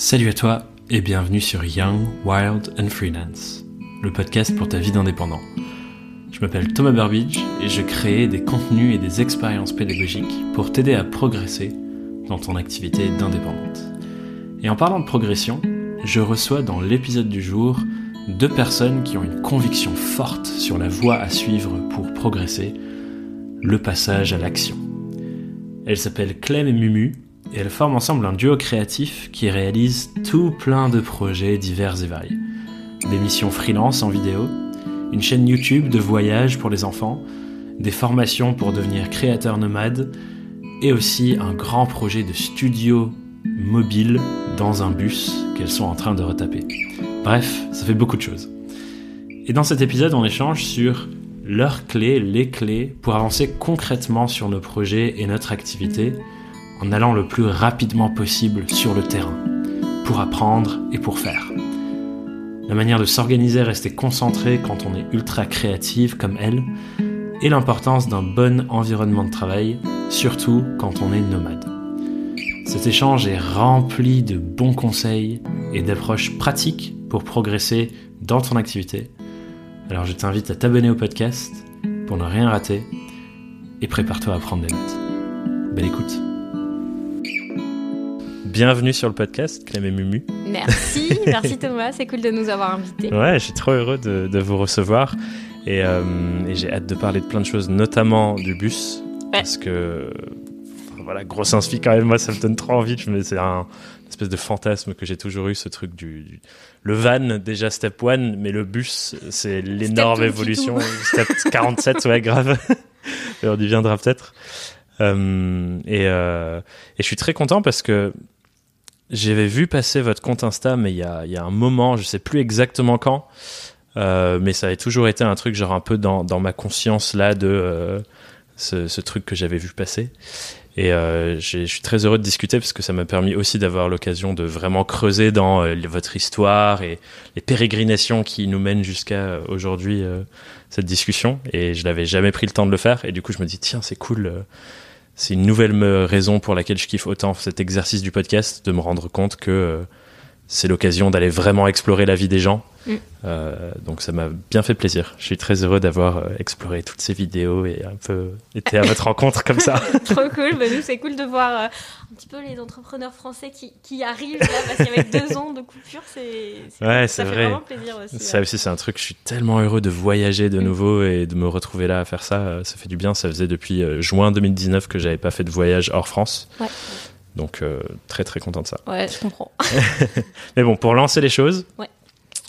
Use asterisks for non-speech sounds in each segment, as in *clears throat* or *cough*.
Salut à toi et bienvenue sur Young, Wild and Freelance, le podcast pour ta vie d'indépendant. Je m'appelle Thomas Burbidge et je crée des contenus et des expériences pédagogiques pour t'aider à progresser dans ton activité d'indépendante. Et en parlant de progression, je reçois dans l'épisode du jour deux personnes qui ont une conviction forte sur la voie à suivre pour progresser, le passage à l'action. Elles s'appellent Clem et Mumu et elles forment ensemble un duo créatif qui réalise tout plein de projets divers et variés. Des missions freelance en vidéo, une chaîne YouTube de voyage pour les enfants, des formations pour devenir créateur nomade et aussi un grand projet de studio mobile dans un bus qu'elles sont en train de retaper. Bref, ça fait beaucoup de choses. Et dans cet épisode, on échange sur leurs clés, les clés pour avancer concrètement sur nos projets et notre activité en allant le plus rapidement possible sur le terrain, pour apprendre et pour faire. La manière de s'organiser, rester concentré quand on est ultra créative comme elle, et l'importance d'un bon environnement de travail, surtout quand on est nomade. Cet échange est rempli de bons conseils et d'approches pratiques pour progresser dans ton activité. Alors je t'invite à t'abonner au podcast pour ne rien rater et prépare-toi à prendre des notes. Belle écoute. Bienvenue sur le podcast, Clem et Mumu. Merci, *laughs* merci Thomas, c'est cool de nous avoir invités. Ouais, je suis trop heureux de, de vous recevoir et, euh, et j'ai hâte de parler de plein de choses, notamment du bus, Ouais. parce que voilà, grosse inspi quand même, moi ça me donne trop envie, c'est un une espèce de fantasme que j'ai toujours eu, ce truc du, du- le van déjà step one, mais le bus c'est l'énorme évolution, *laughs* step 47, ouais grave, Et on y viendra peut-être. Euh, et, euh, et je suis très content parce que j'avais vu passer votre compte Insta, mais il y a, y a un moment, je sais plus exactement quand, euh, mais ça avait toujours été un truc genre un peu dans, dans ma conscience là de euh, ce, ce truc que j'avais vu passer. Et euh, je suis très heureux de discuter parce que ça m'a permis aussi d'avoir l'occasion de vraiment creuser dans euh, votre histoire et les pérégrinations qui nous mènent jusqu'à euh, aujourd'hui euh, cette discussion. Et je n'avais jamais pris le temps de le faire. Et du coup, je me dis, tiens, c'est cool. C'est une nouvelle raison pour laquelle je kiffe autant cet exercice du podcast, de me rendre compte que euh, c'est l'occasion d'aller vraiment explorer la vie des gens. Mm. Euh, donc ça m'a bien fait plaisir. Je suis très heureux d'avoir euh, exploré toutes ces vidéos et un peu été à votre *laughs* rencontre comme ça. *laughs* Trop cool, bah, nous c'est cool de voir euh, un petit peu les entrepreneurs français qui, qui arrivent là, parce qu'avec deux ans de coupure, c'est Ouais, ça fait vrai. vraiment plaisir aussi. Ça ouais. aussi, c'est un truc, je suis tellement heureux de voyager de Mm. nouveau et de me retrouver là à faire ça. Ça fait du bien. Ça faisait depuis juin 2019 que j'avais pas fait de voyage hors France. Ouais. Donc, euh, très très content de ça. Ouais, je comprends. *laughs* Mais bon, pour lancer les choses, Ouais.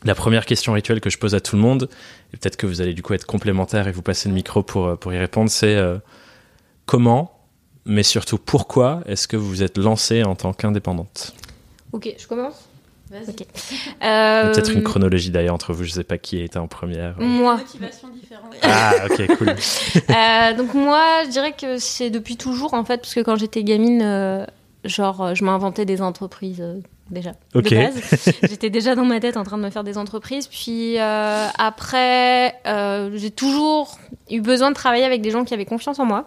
la première question rituelle que je pose à tout le monde, et peut-être que vous allez du coup être complémentaire et vous passer le micro pour, euh, pour y répondre, c'est euh, comment, mais surtout pourquoi est-ce que vous vous êtes lancé en tant qu'indépendante? Ok, je commence? Vas-y. Ok. Il y a Euh, Peut-être une chronologie d'ailleurs entre vous, je sais pas qui était en première. Moi. Motivation différente. Ah, ok, cool. *laughs* Euh, donc moi, je dirais que c'est depuis toujours en fait, parce que quand j'étais gamine, euh, genre, euh, je m'inventais des entreprises euh, déjà Ok. de base. *laughs* J'étais déjà dans ma tête en train de me faire des entreprises. Puis euh, après, euh, j'ai toujours eu besoin de travailler avec des gens qui avaient confiance en moi.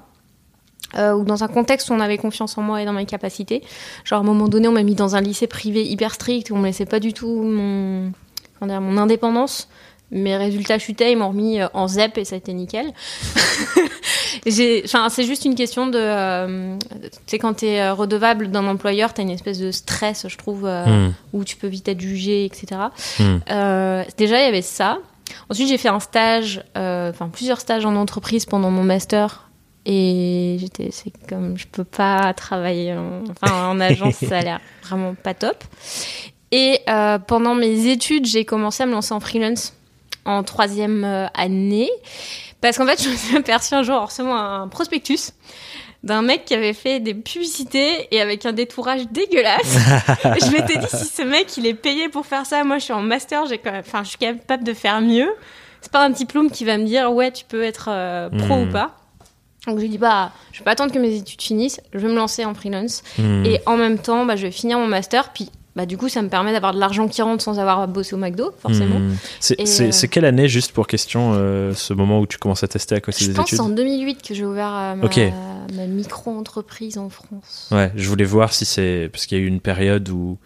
euh, ou dans un contexte où on avait confiance en moi et dans mes capacités. Genre, à un moment donné, on m'a mis dans un lycée privé hyper strict où on me laissait pas du tout mon, dire, mon indépendance. Mes résultats chutaient, ils m'ont remis en ZEP et ça a été nickel. *laughs* C'est juste une question de, euh, tu sais, quand t'es euh, redevable d'un employeur, t'as une espèce de stress, je trouve, euh, Hmm, où tu peux vite être jugé, etc. hmm. Euh, déjà, il y avait ça. Ensuite, j'ai fait un stage, enfin plusieurs stages en entreprise pendant mon master. Et j'étais, c'est comme, je peux pas travailler en, enfin, en agence, *laughs* ça a l'air vraiment pas top. Et pendant mes études, j'ai commencé à me lancer en freelance en troisième année. Parce qu'en fait, *laughs* je me suis aperçue un jour en recevant un prospectus d'un mec qui avait fait des publicités et avec un détourage dégueulasse. *laughs* je m'étais dit, si ce mec, il est payé pour faire ça, moi, je suis en master, j'ai quand même, enfin, je suis capable de faire mieux. C'est pas un diplôme qui va me dire, ouais, tu peux être euh, pro Hmm. ou pas. Donc, j'ai dit, bah, je vais pas attendre que mes études finissent, je vais me lancer en freelance. Hmm. Et en même temps, bah, je vais finir mon master, puis, bah, du coup, ça me permet d'avoir de l'argent qui rentre sans avoir bossé au McDo, forcément. Hmm. C'est c'est- euh, c'est quelle année, juste pour question, euh, ce moment où tu commences à tester à côté Je des pense études en 2008 que j'ai ouvert euh, ma, micro-entreprise en France. Ouais, je voulais voir si c'est. Parce qu'il y a eu une période où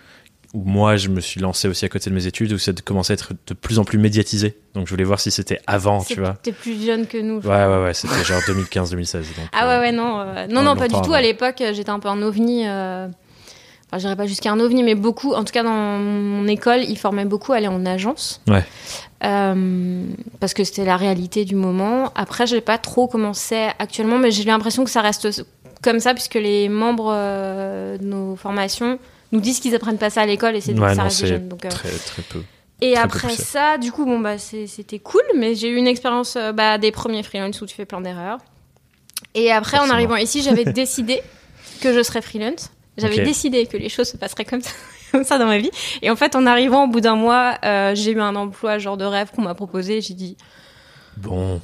où moi je me suis lancé aussi à côté de mes études, où ça commençait à être de plus en plus médiatisé. Donc je voulais voir si c'était avant, tu vois. T'es plus jeune que nous. je Ouais, ouais, ouais, c'était genre 2015-2016. Ah ouais, ouais, non. euh, non, non, non, pas du tout. avant. À l'époque, j'étais un peu un ovni. Enfin, j'irais pas jusqu'à un ovni, mais beaucoup. En tout cas, dans mon école, ils formaient beaucoup à aller en agence. Ouais. Euh, parce que c'était la réalité du moment. Après, j'ai pas trop commencé actuellement, mais j'ai l'impression que ça reste comme ça, puisque les membres euh, de nos formations nous disent qu'ils apprennent pas ça à l'école et c'est Ouais, ça non, reste des c'est jeunes. Donc, euh, très, très peu. et Très après ça, du coup, bon, bah, c'était cool, mais j'ai eu une expérience bah, des premiers freelance où tu fais plein d'erreurs. Et après, en arrivant ici, j'avais décidé que je serais freelance. J'avais décidé que les choses se passeraient comme ça, *laughs* comme ça dans ma vie. Et en fait, en arrivant au bout d'un mois, euh, j'ai eu un emploi genre de rêve qu'on m'a proposé. J'ai dit, Bon,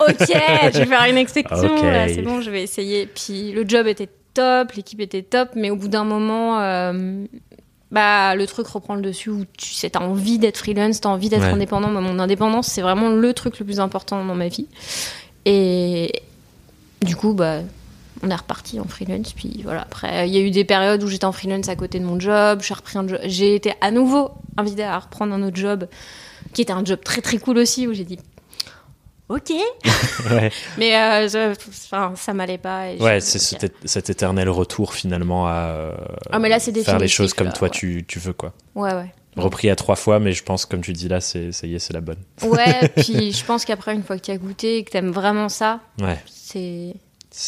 ok, je vais faire une exception, *laughs* c'est bon, je vais essayer. Puis le job était top, l'équipe était top, mais au bout d'un moment, euh, bah, le truc reprend le dessus où tu sais, t'as envie d'être freelance, t'as envie d'être Ouais. indépendant. Moi, mon indépendance, c'est vraiment le truc le plus important dans ma vie. Et du coup, bah, on est reparti en freelance. Puis voilà, après, il y a eu des périodes où j'étais en freelance à côté de mon job. J'ai repris un job. J'ai été à nouveau invitée à reprendre un autre job qui était un job très très cool aussi où j'ai dit ok *laughs* ouais, mais euh, je- enfin, ça m'allait pas. et ouais c'est cet, cet éternel retour finalement à euh, Ah, mais là, c'est faire les choses comme là, toi ouais. tu, tu veux, quoi. Ouais, ouais. Repris à trois fois, mais je pense, comme tu dis là, c'est, ça y est, c'est la bonne. Ouais, *laughs* puis je pense qu'après, une fois que tu as goûté et que tu aimes vraiment ça, Ouais. c'est.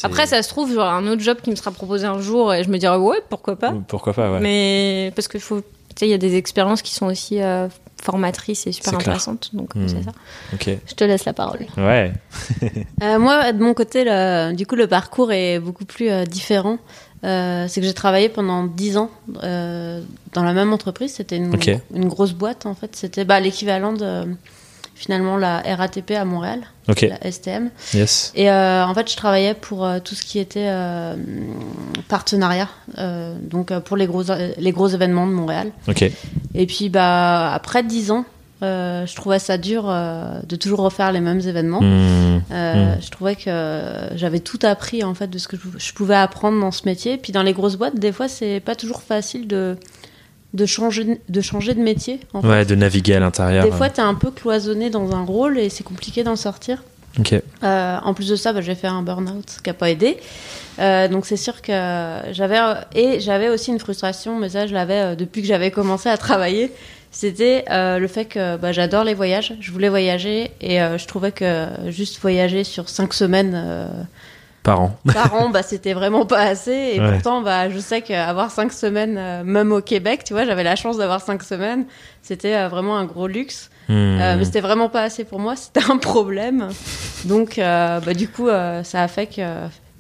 Après, ça se trouve, j'aurai un autre job qui me sera proposé un jour et je me dirais, ouais, pourquoi pas. Pourquoi pas, ouais. Mais parce qu'il faut. Tu sais, il y a des expériences qui sont aussi euh, formatrices et super intéressantes. Donc, Hmm. c'est ça. Ok. Je te laisse la parole. Ouais. *laughs* Euh, moi, de mon côté, le- du coup, le parcours est beaucoup plus euh, différent. Euh, c'est que j'ai travaillé pendant 10 ans euh, dans la même entreprise. C'était une grosse boîte, en fait. C'était bah, l'équivalent de, finalement, la RATP à Montréal, la STM. Yes. Et euh, en fait, je travaillais pour euh, tout ce qui était euh, partenariat, donc pour les gros, les gros événements de Montréal. Et puis, bah, après 10 ans, je trouvais ça dur de toujours refaire les mêmes événements. Hmm. Euh, Mm. Je trouvais que j'avais tout appris en fait de ce que je, je pouvais apprendre dans ce métier. Puis dans les grosses boîtes, des fois, c'est pas toujours facile de de changer de changer de métier. En fait. Ouais, de naviguer à l'intérieur. Des fois, t'es un peu cloisonné dans un rôle et c'est compliqué d'en sortir. Ok. Euh, en plus de ça, bah, j'ai fait un burn-out qui a pas aidé. Euh, donc c'est sûr que j'avais et j'avais aussi une frustration, mais ça je l'avais euh, depuis que j'avais commencé à travailler. C'était le fait que bah, j'adore les voyages, je voulais voyager et je trouvais que juste voyager sur cinq semaines Par an. *laughs* par an, bah, c'était vraiment pas assez. Et Ouais. pourtant, bah, je sais qu'avoir cinq semaines, euh, même au Québec, tu vois, j'avais la chance d'avoir cinq semaines. C'était euh, vraiment un gros luxe. Hmm. Euh, mais c'était vraiment pas assez pour moi, *laughs* c'était un problème. Donc, bah, du coup, ça a fait que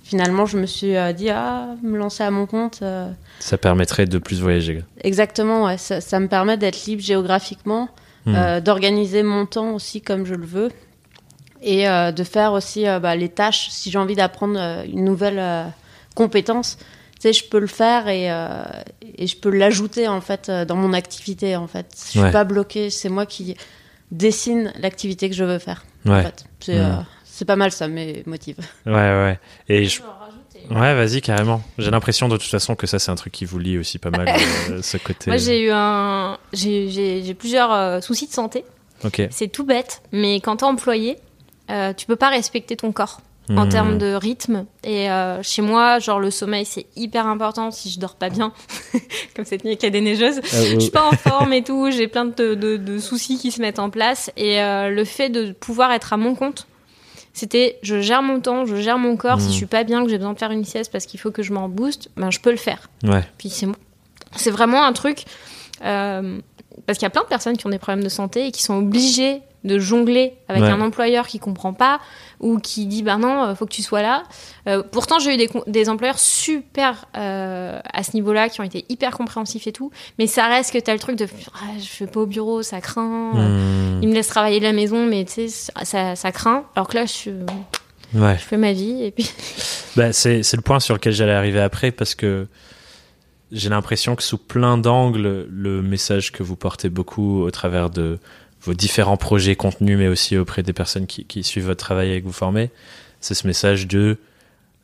finalement, je me suis dit, ah, me lancer à mon compte. Ça permettrait de plus voyager. exactement, ouais, ça, ça me permet d'être libre géographiquement, Hmm. d'organiser mon temps aussi comme je le veux. Et euh, de faire aussi euh, bah, les tâches, si j'ai envie d'apprendre euh, une nouvelle euh, compétence, tu sais, je peux le faire et, euh, et je peux l'ajouter en fait euh, dans mon activité en fait. Je suis Ouais. pas bloquée, c'est moi qui dessine l'activité que je veux faire. en Ouais. fait. C'est Mm. euh, c'est pas mal ça, mes motifs. Ouais, ouais. Et je... Ouais, vas-y, carrément. J'ai l'impression de toute façon que ça, c'est un truc qui vous lie aussi pas mal, *laughs* euh, ce côté. Moi, j'ai eu un. J'ai j'ai- j'ai plusieurs euh, soucis de santé. Ok. C'est tout bête, mais quand t'es employé, euh, tu peux pas respecter ton corps. en Hmm. termes de rythme. Et euh, chez moi, genre le sommeil, c'est hyper important si je dors pas bien, *laughs* comme cette nuit avec la déneigeuse. Euh, Je suis pas en forme et *laughs* tout, j'ai plein de, de- de soucis qui se mettent en place. Et euh, le fait de pouvoir être à mon compte, c'était je gère mon temps, je gère mon corps. Si je suis pas bien, que j'ai besoin de faire une sieste parce qu'il faut que je m'en booste, ben je peux le faire. Ouais. Puis c'est c'est vraiment un truc euh, parce qu'il y a plein de personnes qui ont des problèmes de santé et qui sont obligées de jongler avec Ouais. un employeur qui comprend pas ou qui dit bah non euh, faut que tu sois là Euh, pourtant j'ai eu des, employeurs super euh, à ce niveau là qui ont été hyper compréhensifs et tout mais ça reste que t'as le truc de Ah, je vais pas au bureau ça craint Hmm. il me laisse travailler de la maison mais tu sais ça, ça, craint alors que là je, Ouais. je fais ma vie et puis *laughs* Bah, c'est le point sur lequel j'allais arriver après parce que j'ai l'impression que sous plein d'angles, le message que vous portez beaucoup au travers de vos différents projets contenus, mais aussi auprès des personnes qui, qui suivent votre travail et que vous formez, c'est ce message de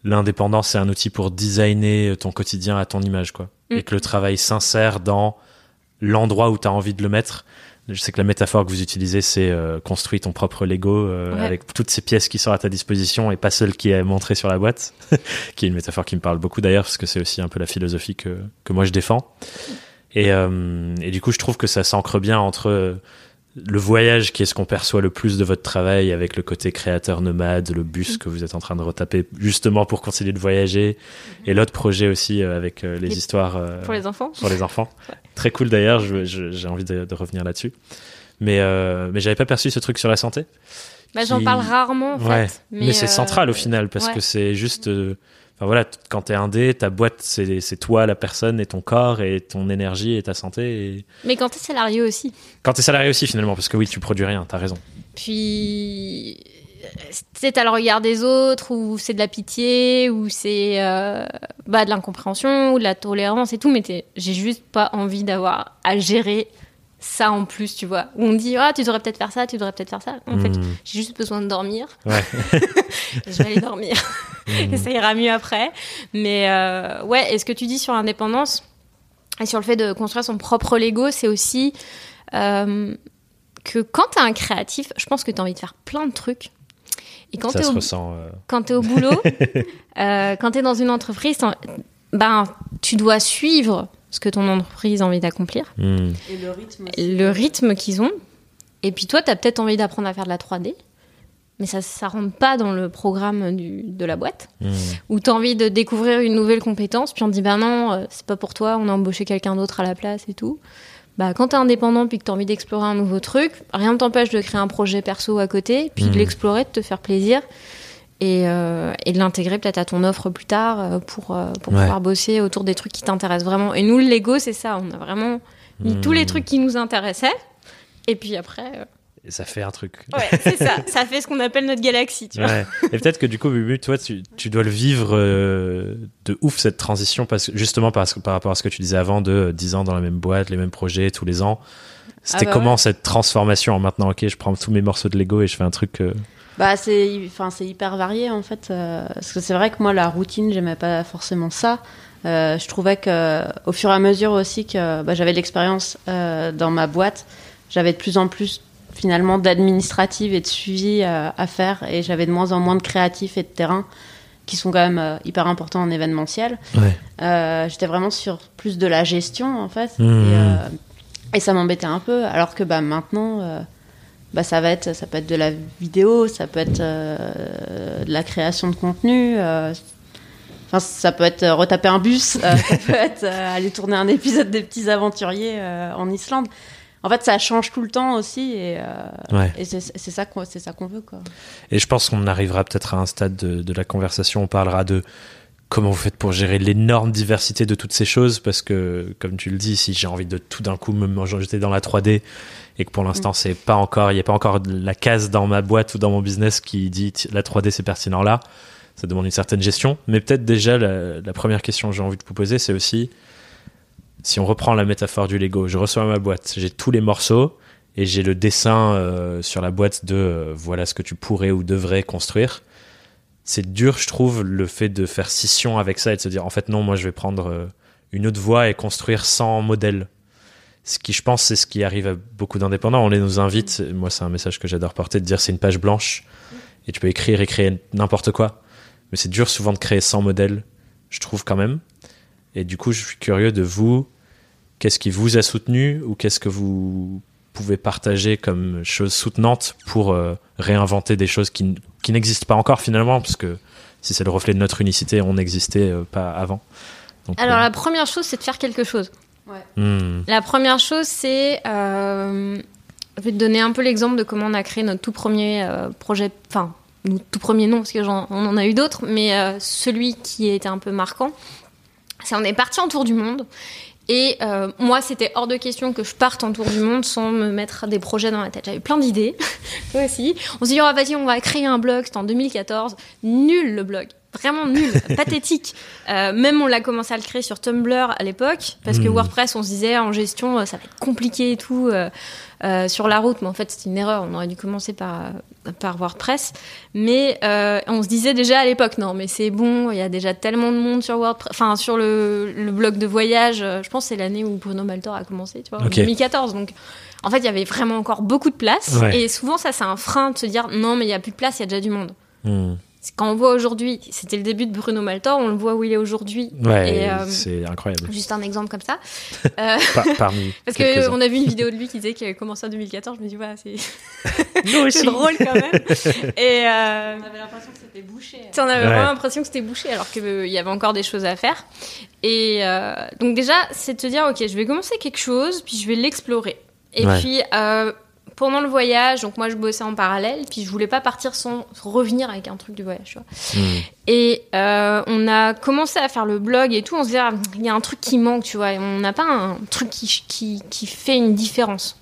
l'indépendance, c'est un outil pour designer ton quotidien à ton image, quoi. Mm. Et que le travail s'insère dans l'endroit où tu as envie de le mettre. Je sais que la métaphore que vous utilisez, c'est euh, construire ton propre Lego euh, Ouais. avec toutes ces pièces qui sont à ta disposition et pas celle qui est montrée sur la boîte, *laughs* qui est une métaphore qui me parle beaucoup d'ailleurs parce que c'est aussi un peu la philosophie que, que moi je défends. Et, euh, et du coup, je trouve que ça s'ancre bien entre euh, le voyage qui est ce qu'on perçoit le plus de votre travail avec le côté créateur nomade, le bus que vous êtes en train de retaper justement pour continuer de voyager et l'autre projet aussi euh, avec euh, les, Les- histoires euh, Pour les enfants pour les enfants. *laughs* Très cool d'ailleurs, j'ai envie de, de revenir là-dessus. Mais, euh, mais j'avais pas perçu ce truc sur la santé. bah, J'en parle rarement en ouais, fait. mais, c'est euh, central au final parce ouais. que c'est juste. euh, Enfin voilà, quand t'es indé, ta boîte c'est toi, la personne, et ton corps, et ton énergie, et ta santé. Et... Mais quand t'es salarié aussi. Quand t'es salarié aussi finalement, parce que oui, tu produis rien, t'as raison. Puis, c'est t'as le regard des autres, ou c'est de la pitié, ou c'est euh, bah, de l'incompréhension, ou de la tolérance et tout, mais j'ai juste pas envie d'avoir à gérer ça en plus, tu vois. Où on dit, ah, tu devrais peut-être faire ça, tu devrais peut-être faire ça. En fait, Hmm. j'ai juste besoin de dormir. Ouais. *laughs* je vais aller dormir. Et ça ira mieux après. Mais euh, ouais, et ce que tu dis sur l'indépendance et sur le fait de construire son propre Lego, c'est aussi euh, que quand t'es un créatif, je pense que t'as envie de faire plein de trucs. Et quand ça se au, ressent. euh, quand t'es au boulot, *laughs* quand t'es dans une entreprise, ben, tu dois suivre ce que ton entreprise a envie d'accomplir, hmm. Et le rythme aussi. le rythme qu'ils ont. Et puis toi, t'as peut-être envie d'apprendre à faire de la 3D, mais ça, ça rentre pas dans le programme du- de la boîte. Hmm. Ou t'as envie de découvrir une nouvelle compétence, puis on te dit bah non, euh, c'est pas pour toi, on a embauché quelqu'un d'autre à la place et tout. Bah quand t'es indépendant puis que t'as envie d'explorer un nouveau truc, rien ne t'empêche de créer un projet perso à côté, puis de l'explorer, de te faire plaisir et, euh, et de l'intégrer peut-être à ton offre plus tard euh, pour, euh, pour Ouais. pouvoir bosser autour des trucs qui t'intéressent vraiment. Et nous, le Lego, c'est ça, on a vraiment mis tous les trucs qui nous intéressaient. Et puis après, euh, Et ça fait un truc. ouais, c'est ça, *laughs* ça fait ce qu'on appelle notre galaxie, tu vois. Ouais. Et peut-être que du coup, Bubu, toi, tu, tu dois le vivre euh, de ouf cette transition, parce que justement parce que, par rapport à ce que tu disais avant de euh, 10 ans dans la même boîte, les mêmes projets tous les ans. C'était bah comment ouais. cette transformation en maintenant, ok, je prends tous mes morceaux de Lego et je fais un truc. euh, Bah c'est enfin c'est hyper varié en fait euh, parce que c'est vrai que moi la routine j'aimais pas forcément ça. Euh, je trouvais que au fur et à mesure aussi que bah, j'avais de l'expérience euh, dans ma boîte, j'avais de plus en plus finalement d'administrative et de suivi à faire et j'avais de moins en moins de créatifs et de terrain qui sont quand même hyper importants en événementiel. Ouais. J'étais vraiment sur plus de la gestion en fait Mhm. et, et ça m'embêtait un peu alors que bah maintenant bah ça va être ça peut être de la vidéo ça peut être euh, de la création de contenu euh, enfin ça peut être euh, retaper un bus euh, ça *laughs* peut être aller tourner un épisode des petits aventuriers en Islande en fait ça change tout le temps aussi et, Ouais. et c'est c'est ça qu'on c'est ça qu'on veut quoi Et je pense qu'on arrivera peut-être à un stade de, de la conversation, on parlera de comment vous faites pour gérer l'énorme diversité de toutes ces choses, parce que, comme tu le dis, si j'ai envie de tout d'un coup me jeter dans la 3D, et que pour l'instant, c'est pas encore, il n'y a pas encore la case dans ma boîte ou dans mon business qui dit la 3D c'est pertinent là, ça demande une certaine gestion. Mais peut-être déjà, la, la première question que j'ai envie de vous poser, c'est aussi, si on reprend la métaphore du Lego, je reçois ma boîte, j'ai tous les morceaux, et j'ai le dessin euh, sur la boîte de euh, voilà ce que tu pourrais ou devrais construire. C'est dur, je trouve, le fait de faire scission avec ça et de se dire en fait non, moi je vais prendre euh, une autre voie et construire sans modèle. Ce qui, je pense, c'est ce qui arrive à beaucoup d'indépendants. On les nous invite, moi c'est un message que j'adore porter, de dire c'est une page blanche et tu peux écrire et créer n'importe quoi. Mais c'est dur souvent de créer sans modèle, je trouve quand même. Et du coup, je suis curieux de vous, qu'est-ce qui vous a soutenu ou qu'est-ce que vous pouvez partager comme chose soutenante pour euh, réinventer des choses qui, qui n'existent pas encore finalement, parce que si c'est le reflet de notre unicité, on n'existait euh, pas avant. Donc, Alors euh, la première chose, c'est de faire quelque chose. hmm, La première chose, c'est. euh, je vais te donner un peu l'exemple de comment on a créé notre tout premier euh, projet. Enfin, notre tout premier non, parce qu'on en a eu d'autres, mais euh, celui qui était un peu marquant, c'est on est parti en tour du monde. Et euh, moi, c'était hors de question que je parte en tour du monde sans me mettre des projets dans la tête. J'avais plein d'idées, *laughs* toi aussi. On s'est dit, oh, vas-y, on va créer un blog. C'était en 2014. Nul le blog. Vraiment nul, *laughs* pathétique. Euh, même on l'a commencé à le créer sur Tumblr à l'époque, parce que Hmm. WordPress, on se disait en gestion, euh, ça va être compliqué et tout euh, euh, sur la route. Mais en fait, c'était une erreur. On aurait dû commencer par, par WordPress. Mais on se disait déjà à l'époque, non, mais c'est bon, il y a déjà tellement de monde sur WordPress, enfin sur le, le blog de voyage. Je pense que c'est l'année où Bruno Maltor a commencé, tu vois, en Ok. 2014. Donc en fait, il y avait vraiment encore beaucoup de place. Ouais. Et souvent, ça, c'est un frein de se dire, non, mais il y a plus de place, il y a déjà du monde. Hmm. Quand on voit aujourd'hui, c'était le début de Bruno Maltor, on le voit où il est aujourd'hui. Ouais, euh, c'est incroyable. Juste un exemple comme ça. *laughs* Euh, Par- parmi parce qu'on a vu une vidéo de lui qui disait qu'il avait commencé en 2014. Je me dis, voilà, c'est *laughs* Nous *laughs* c'est drôle quand même. Et euh, On avait l'impression que c'était bouché. on avait Ouais. vraiment l'impression que c'était bouché alors qu'il y avait encore des choses à faire. Et euh, donc déjà, c'est de te dire, ok, je vais commencer quelque chose, puis je vais l'explorer. Et Ouais. puis, euh, pendant le voyage, donc moi je bossais en parallèle, puis je voulais pas partir sans revenir avec un truc du voyage. Tu vois. Hmm. Et euh, on a commencé à faire le blog et tout. On se disait, ah, il y a un truc qui manque, tu vois. et On n'a pas un truc qui, qui, qui fait une différence.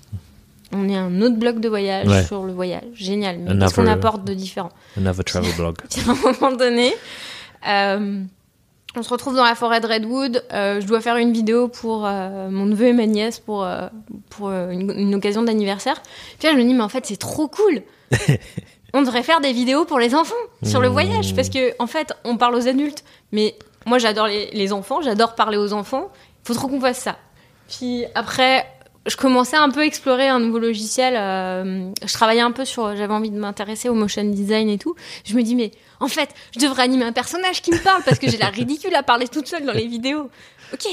On est un autre blog de voyage Ouais. sur le voyage. Génial. Mais qu'est-ce qu'on apporte de différent Another travel blog. *laughs* À un moment donné, euh, on se retrouve dans la forêt de Redwood. Euh, je dois faire une vidéo pour euh, mon neveu et ma nièce pour, euh, pour une, une occasion d'anniversaire. Puis là, je me dis, mais en fait, c'est trop cool. *laughs* on devrait faire des vidéos pour les enfants sur le Mmh. voyage. Parce que, en fait, on parle aux adultes. Mais moi, j'adore les, les enfants, j'adore parler aux enfants. Il faut trop qu'on fasse ça. Puis après, je commençais un peu à explorer un nouveau logiciel. euh, je travaillais un peu sur. J'avais envie de m'intéresser au motion design et tout. Je me dis, mais en fait, je devrais animer un personnage qui me parle parce que j'ai l'air ridicule à parler toute seule dans les vidéos. Ok.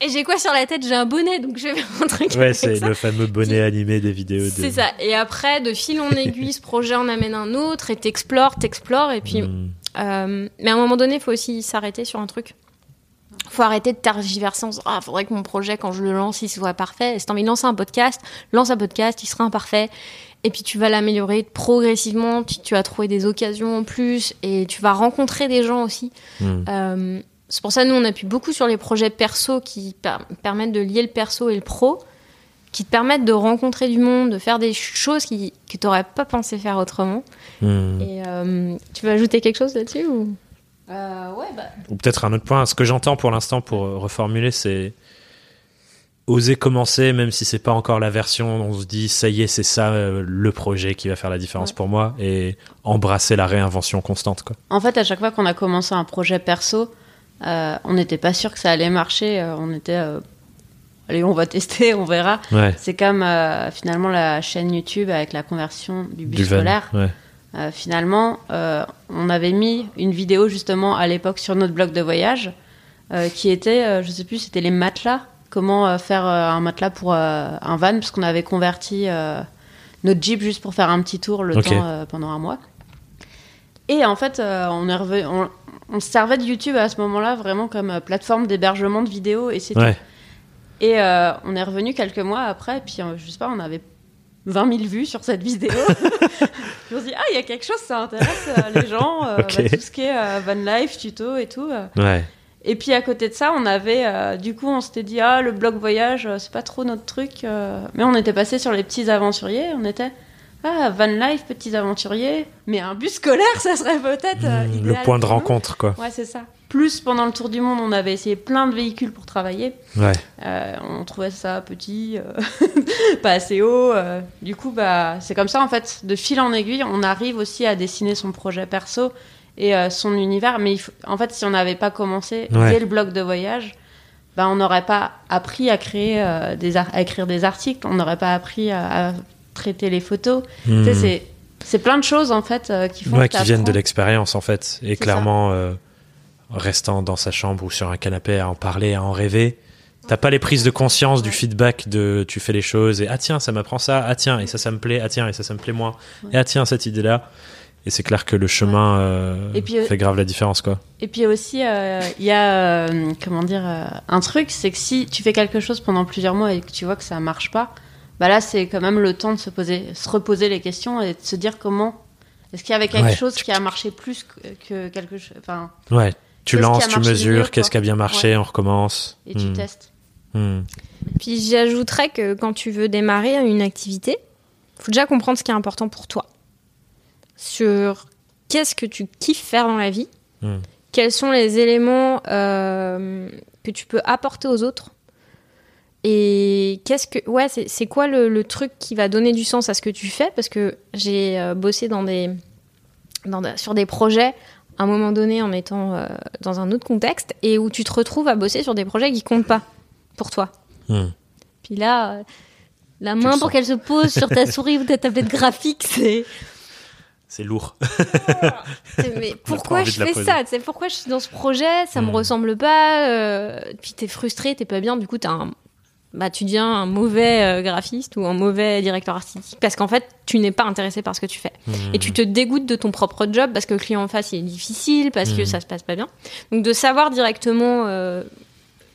Et j'ai quoi sur la tête? J'ai un bonnet, donc je vais faire un truc. Ouais, c'est le fameux bonnet animé des vidéos. de- C'est ça. Et après, de fil en aiguille, ce projet en amène un autre et t'explores, t'explores. Et puis, Hmm. euh, mais à un moment donné, il faut aussi s'arrêter sur un truc. Faut arrêter de tergiverser en disant, ah, faudrait que mon projet, quand je le lance, il soit parfait. Et si t'as envie de lancer un podcast, lance un podcast, il sera imparfait. Et puis tu vas l'améliorer progressivement, tu, tu vas trouver des occasions en plus et tu vas rencontrer des gens aussi. Hmm. Euh, c'est pour ça nous on appuie beaucoup sur les projets perso qui per- permettent de lier le perso et le pro, qui te permettent de rencontrer du monde, de faire des choses qui, que tu n'aurais pas pensé faire autrement. Hmm. Et euh, tu veux ajouter quelque chose là-dessus ou... Euh, ouais, bah. Ou peut-être un autre point. Ce que j'entends pour l'instant, pour euh, reformuler, c'est oser commencer, même si c'est pas encore la version. On se dit, ça y est, c'est ça euh, le projet qui va faire la différence Ouais. pour moi, et embrasser la réinvention constante. Quoi. En fait, à chaque fois qu'on a commencé un projet perso, euh, on n'était pas sûr que ça allait marcher. on était. Allez, on va tester, on verra. Ouais. C'est comme finalement la chaîne YouTube avec la conversion du bus Du van. scolaire. Ouais. Euh, finalement, euh, on avait mis une vidéo justement à l'époque sur notre blog de voyage euh, qui était, euh, je sais plus, c'était les matelas. Comment faire un matelas pour un van, parce qu'on avait converti notre Jeep juste pour faire un petit tour le temps pendant un mois. Et en fait, on, est revenu- on, on se servait de YouTube à ce moment-là vraiment comme plateforme d'hébergement de vidéos et c'est tout. Et on est revenu quelques mois après, puis euh, je sais pas, on avait 20 000 vues sur cette vidéo. puis *laughs* *laughs* on se dit, ah, il y a quelque chose, ça intéresse euh, les gens, euh, bah, tout ce qui est euh, van life, tuto et tout. euh. Ouais. Et puis à côté de ça, on avait, du coup, on s'était dit, ah, le blog voyage, c'est pas trop notre truc. Mais on était passé sur les petits aventuriers, on était, ah, van life, petits aventuriers, mais un bus scolaire, ça serait peut-être Hmm, le point de rencontre, quoi. Ouais, c'est ça. Plus pendant le tour du monde, on avait essayé plein de véhicules pour travailler. Ouais. Euh, on trouvait ça petit, euh, *laughs* pas assez haut. euh. Du coup, bah, c'est comme ça, en fait, de fil en aiguille, on arrive aussi à dessiner son projet perso et son univers. Mais il faut- en fait, si on n'avait pas commencé Ouais. dès le blog de voyage, bah, on n'aurait pas appris à créer des à écrire des articles, on n'aurait pas appris à, à traiter les photos. Hmm. Tu sais, c'est plein de choses en fait euh, qui font Ouais, qui viennent de l'expérience en fait. Et clairement, euh, restant dans sa chambre ou sur un canapé à en parler, à en rêver, t'as pas les prises de conscience du feedback de tu fais les choses et ah tiens, ça m'apprend ça, ah tiens, et ça, ça me plaît, ah tiens, et ça, ça me plaît moins, Ouais. et ah tiens, cette idée-là. Et c'est clair que le chemin euh, Et puis, euh, fait grave la différence, quoi. Et puis aussi, euh, il y a, euh, comment dire, un truc, c'est que si tu fais quelque chose pendant plusieurs mois et que tu vois que ça marche pas, bah là, c'est quand même le temps de se poser, se reposer les questions et de se dire comment. Est-ce qu'il y avait quelque Ouais. chose qui a marché plus que, que quelque chose, enfin, Ouais, tu lances, tu mesures, qu'est-ce qui a bien marché, on recommence. et tu Hmm. testes. Hmm. Puis j'ajouterais que quand tu veux démarrer une activité, faut déjà comprendre ce qui est important pour toi. Sur qu'est-ce que tu kiffes faire dans la vie Hmm. Quels sont les éléments euh, que tu peux apporter aux autres et qu'est-ce que ouais c'est c'est quoi le, le truc qui va donner du sens à ce que tu fais? Parce que j'ai euh, bossé dans des, dans des- sur des projets un moment donné en étant euh, dans un autre contexte et où tu te retrouves à bosser sur des projets qui comptent pas pour toi Hmm. puis là euh, la main pour qu'elle se pose sur ta *laughs* souris ou ta tablette graphique c'est C'est lourd. C'est, mais pourquoi je fais ça? C'est pourquoi je suis dans ce projet? Ça me Mm. ressemble pas. euh, puis t'es frustré, t'es pas bien. Du coup, t'as un, bah tu deviens un mauvais euh, graphiste ou un mauvais directeur artistique parce qu'en fait, tu n'es pas intéressé par ce que tu fais et tu te dégoûtes de ton propre job parce que le client en face il est difficile, parce que Mm. ça se passe pas bien. Donc de savoir directement euh,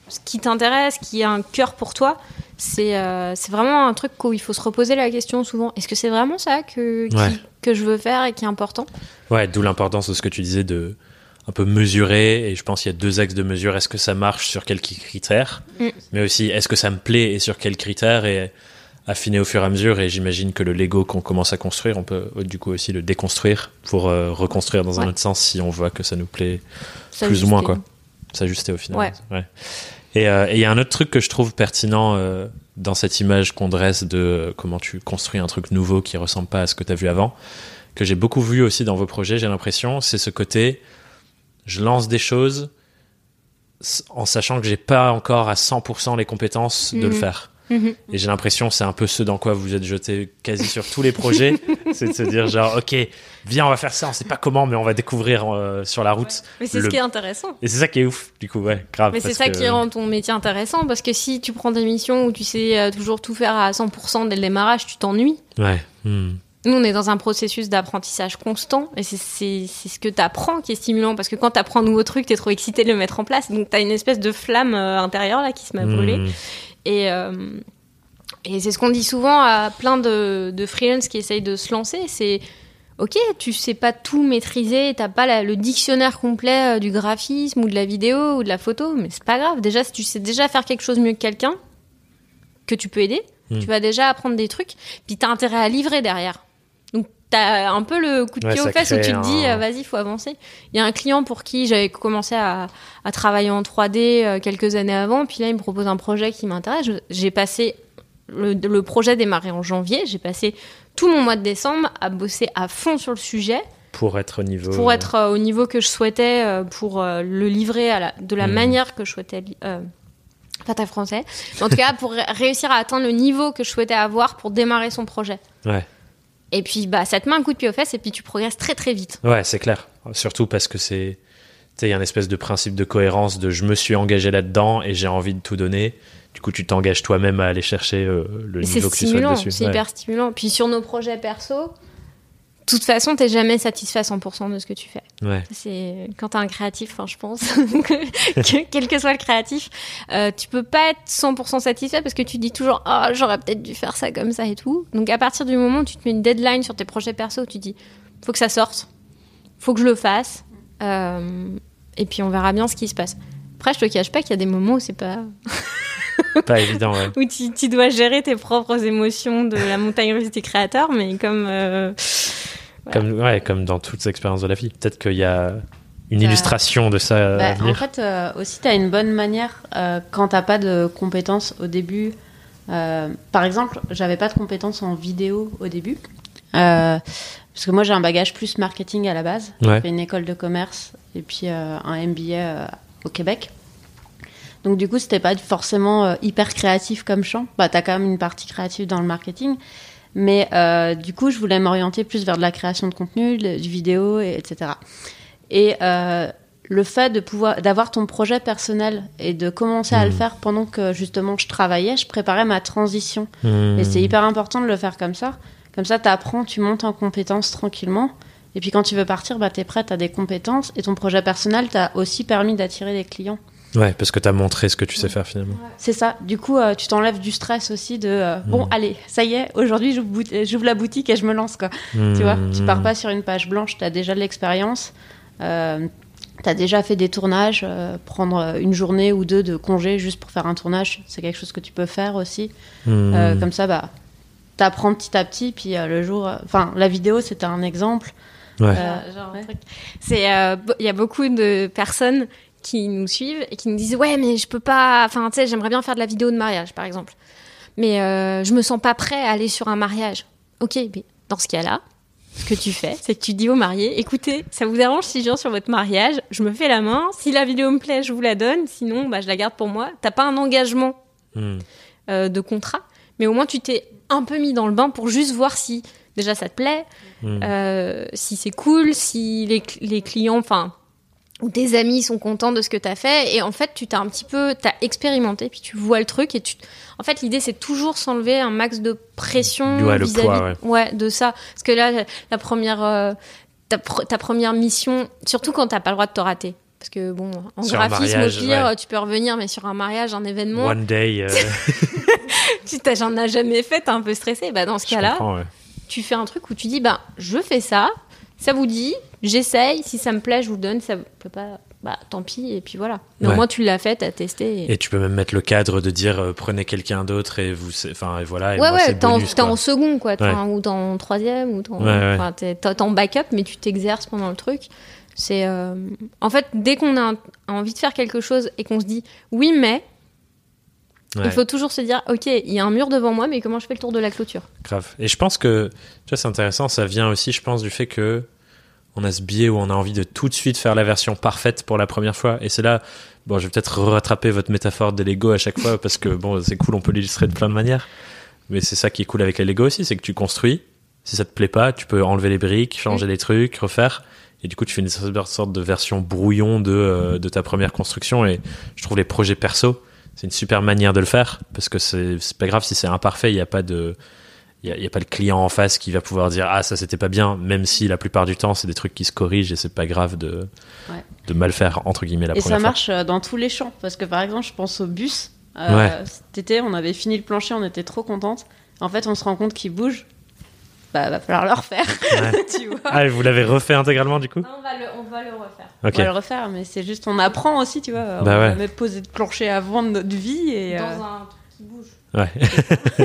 ce qui t'intéresse, ce qui a un cœur pour toi. C'est euh, c'est vraiment un truc où il faut se reposer la question souvent. Est-ce que c'est vraiment ça que, qui- que je veux faire et qui est important? Ouais, d'où l'importance de ce que tu disais de un peu mesurer. Et je pense qu'il y a deux axes de mesure. Est-ce que ça marche sur quels critères Mm. Mais aussi, est-ce que ça me plaît et sur quels critères Et affiner au fur et à mesure. Et j'imagine que le Lego qu'on commence à construire, on peut du coup aussi le déconstruire pour euh, reconstruire dans un autre sens si on voit que ça nous plaît Ça, plus ou moins, quoi. S'ajuster au final. Ouais. Euh, et il y a un autre truc que je trouve pertinent euh, dans cette image qu'on dresse de comment tu construis un truc nouveau qui ressemble pas à ce que tu as vu avant, que j'ai beaucoup vu aussi dans vos projets, j'ai l'impression, c'est ce côté, je lance des choses en sachant que j'ai pas encore à 100% les compétences de le Mhm. faire. Mhm. Et j'ai l'impression, c'est un peu ce dans quoi vous êtes jeté quasi sur tous les projets, *laughs* c'est de se dire genre, ok, viens, on va faire ça, on sait pas comment, mais on va découvrir euh, sur la route. Mais c'est Le- ce qui est intéressant. Et c'est ça qui est ouf, du coup, ouais, grave. Mais c'est ça que- qui rend ton métier intéressant parce que si tu prends des missions où tu sais euh, toujours tout faire à 100% dès le démarrage, tu t'ennuies. Ouais. hmm. Nous, on est dans un processus d'apprentissage constant et c'est- ce que tu apprends qui est stimulant parce que quand tu apprends un nouveau truc, tu es trop excité de le mettre en place. Donc, tu as une espèce de flamme euh, intérieure là qui se met à brûler. Hmm. Et, euh, et c'est ce qu'on dit souvent à plein de, de freelance qui essayent de se lancer, c'est ok, tu sais pas tout maîtriser, t'as pas la- le dictionnaire complet euh, du graphisme ou de la vidéo ou de la photo, mais c'est pas grave. Déjà, si tu sais déjà faire quelque chose mieux que quelqu'un que tu peux aider, Mm. tu vas déjà apprendre des trucs, puis t'as intérêt à livrer derrière. T'as un peu le coup de Ouais, pied ça aux fesses où tu te dis un- euh, vas-y, faut avancer. Il y a un client pour qui j'avais commencé à, à travailler en 3D euh, quelques années avant, puis là il me propose un projet qui m'intéresse. J'ai passé le, le projet démarré en janvier, j'ai passé tout mon mois de décembre à bosser à fond sur le sujet Pour être au niveau. pour être euh, au niveau que je souhaitais, euh, pour euh, le livrer à la- de la Mhm. manière que je souhaitais. Euh, pas très français. En tout cas, pour ré- réussir à atteindre le niveau que je souhaitais avoir pour démarrer son projet. Ouais. Et puis, bah, ça te met un coup de pied aux fesses et puis tu progresses très très vite. Ouais, c'est clair. Surtout parce que c'est. Tu sais, il y a un espèce de principe de cohérence de je me suis engagé là-dedans et j'ai envie de tout donner. Du coup, tu t'engages toi-même à aller chercher euh, le niveau que tu souhaites stimulant, dessus. c'est Ouais. hyper stimulant. Puis sur nos projets perso, toute façon, t'es jamais satisfait à 100% de ce que tu fais. Ouais. C'est quand t'es un créatif, enfin, je pense, que, *laughs* que- quel que soit le créatif, euh, tu peux pas être 100% satisfait parce que tu dis toujours, ah, j'aurais peut-être dû faire ça comme ça et tout. Donc à partir du moment où tu te mets une deadline sur tes projets perso, tu dis, faut que ça sorte, faut que je le fasse, euh, et puis on verra bien ce qui se passe. Après, je te cache pas qu'il y a des moments où c'est pas, *laughs* Pas évident, ouais. où tu, tu dois gérer tes propres émotions de la montagne russe des créateurs, mais comme euh, Comme, ouais, comme dans toutes les expériences de la vie. Peut-être qu'il y a une illustration de ça à Bah, en venir. fait, euh, aussi, tu as une bonne manière euh, quand t'as pas de compétences au début. Euh, par exemple, j'avais pas de compétences en vidéo au début. Parce que moi, j'ai un bagage plus marketing à la base. Ouais. J'ai fait une école de commerce et puis un MBA au Québec. Donc, du coup, c'était pas forcément hyper créatif comme champ. Bah, t'as quand même une partie créative dans le marketing. Mais euh, du coup, je voulais m'orienter plus vers de la création de contenu, de- du vidéo, et, etc. Et euh, le fait de pouvoir d'avoir ton projet personnel et de commencer à le Mhm. faire pendant que justement je travaillais, je préparais ma transition. Et c'est hyper important de le faire comme ça. Comme ça, tu apprends, tu montes en compétences tranquillement. Et puis quand tu veux partir, bah, tu es prêt, tu as des compétences. Et ton projet personnel t'a aussi permis d'attirer des clients. Ouais, parce que t'as montré ce que tu sais faire finalement. C'est ça. Du coup, euh, tu t'enlèves du stress aussi de euh, bon, Mhm. allez, ça y est, aujourd'hui j'ouvre la boutique et je me lance. Quoi. Tu vois, tu pars pas sur une page blanche, tu as déjà de l'expérience. Euh, tu as déjà fait des tournages. euh, prendre une journée ou deux de congé juste pour faire un tournage, c'est quelque chose que tu peux faire aussi. Euh, comme ça, bah, t'apprends petit à petit. Puis euh, le jour, euh, enfin, la vidéo, c'était un exemple. Ouais. Euh. C'est, euh, il y a beaucoup de personnes qui nous suivent et qui nous disent ouais mais je peux pas, enfin tu sais j'aimerais bien faire de la vidéo de mariage par exemple, mais euh, je me sens pas prêt à aller sur un mariage. Ok, mais dans ce cas-là, ce que tu fais, c'est que tu dis aux mariés, écoutez, ça vous arrange si je viens sur votre mariage, je me fais la main, si la vidéo me plaît, je vous la donne, sinon bah je la garde pour moi. T'as pas un engagement Hmm. euh, de contrat, mais au moins tu t'es un peu mis dans le bain pour juste voir si déjà ça te plaît, Hmm. euh, si c'est cool, si les, les clients, enfin, ou tes amis sont contents de ce que tu as fait. Et en fait, tu t'as un petit peu, t'as expérimenté, puis tu vois le truc. Et tu, en fait, l'idée, c'est toujours s'enlever un max de pression Ouais, le vis-à-vis poids, ouais, de ça. Parce que là, la première, euh, ta, pr- ta première mission, surtout quand t'as pas le droit de te rater. Parce que bon, en Sur graphisme, mariage, au pire, ouais. tu peux revenir, mais sur un mariage, un événement, One day. euh, *laughs* si t'as j'en as jamais fait, t'es un peu stressé. Bah, dans ce comprends, ouais. tu fais un truc où tu dis bah je fais ça, ça vous dit, j'essaye, si ça me plaît, je vous le donne, ça vous plaît pas, bah tant pis et puis voilà. Mais Ouais. au moins tu l'as fait, t'as testé. Et... Et tu peux même mettre le cadre de dire euh, prenez quelqu'un d'autre et vous, enfin et voilà. Et ouais moi, ouais, t'es en, second quoi, Ouais. en- ou t'es en troisième ou t'es en, Ouais, en backup, mais tu t'exerces pendant le truc. C'est euh, en fait dès qu'on a envie de faire quelque chose et qu'on se dit oui mais Ouais. il faut toujours se dire ok il y a un mur devant moi mais comment je fais le tour de la clôture? Grave. Et je pense que, tu vois, c'est intéressant, ça vient aussi, je pense, du fait que on a ce biais où on a envie de tout de suite faire la version parfaite pour la première fois. Et c'est là, bon, je vais peut-être rattraper votre métaphore des Lego à chaque fois parce que, bon, c'est cool, on peut l'illustrer de plein de manières. Mais c'est ça qui est cool avec les Lego aussi, c'est que tu construis. Si ça te plaît pas, tu peux enlever les briques, changer les trucs, refaire. Et du coup, tu fais une sorte de version brouillon de, euh, de ta première construction. Et je trouve les projets perso, c'est une super manière de le faire parce que c'est pas grave si c'est imparfait, il n'y a pas de. Il n'y a, pas le client en face qui va pouvoir dire ah ça c'était pas bien même si la plupart du temps c'est des trucs qui se corrigent et c'est pas grave de Ouais. de mal faire entre guillemets la Et première ça marche euh, dans tous les champs. Parce que par exemple, je pense au bus. Euh, Ouais. Cet été, on avait fini le plancher, on était trop contente. En fait, on se rend compte qu'il bouge. Bah, va falloir le refaire. Ouais. *laughs* tu vois. Ah et vous l'avez refait intégralement du coup on va le, on va le refaire On va le refaire, mais c'est juste, on apprend aussi, tu vois. on Bah a ouais. jamais posé de plancher avant de notre vie. Et, euh, dans un truc qui bouge Ouais.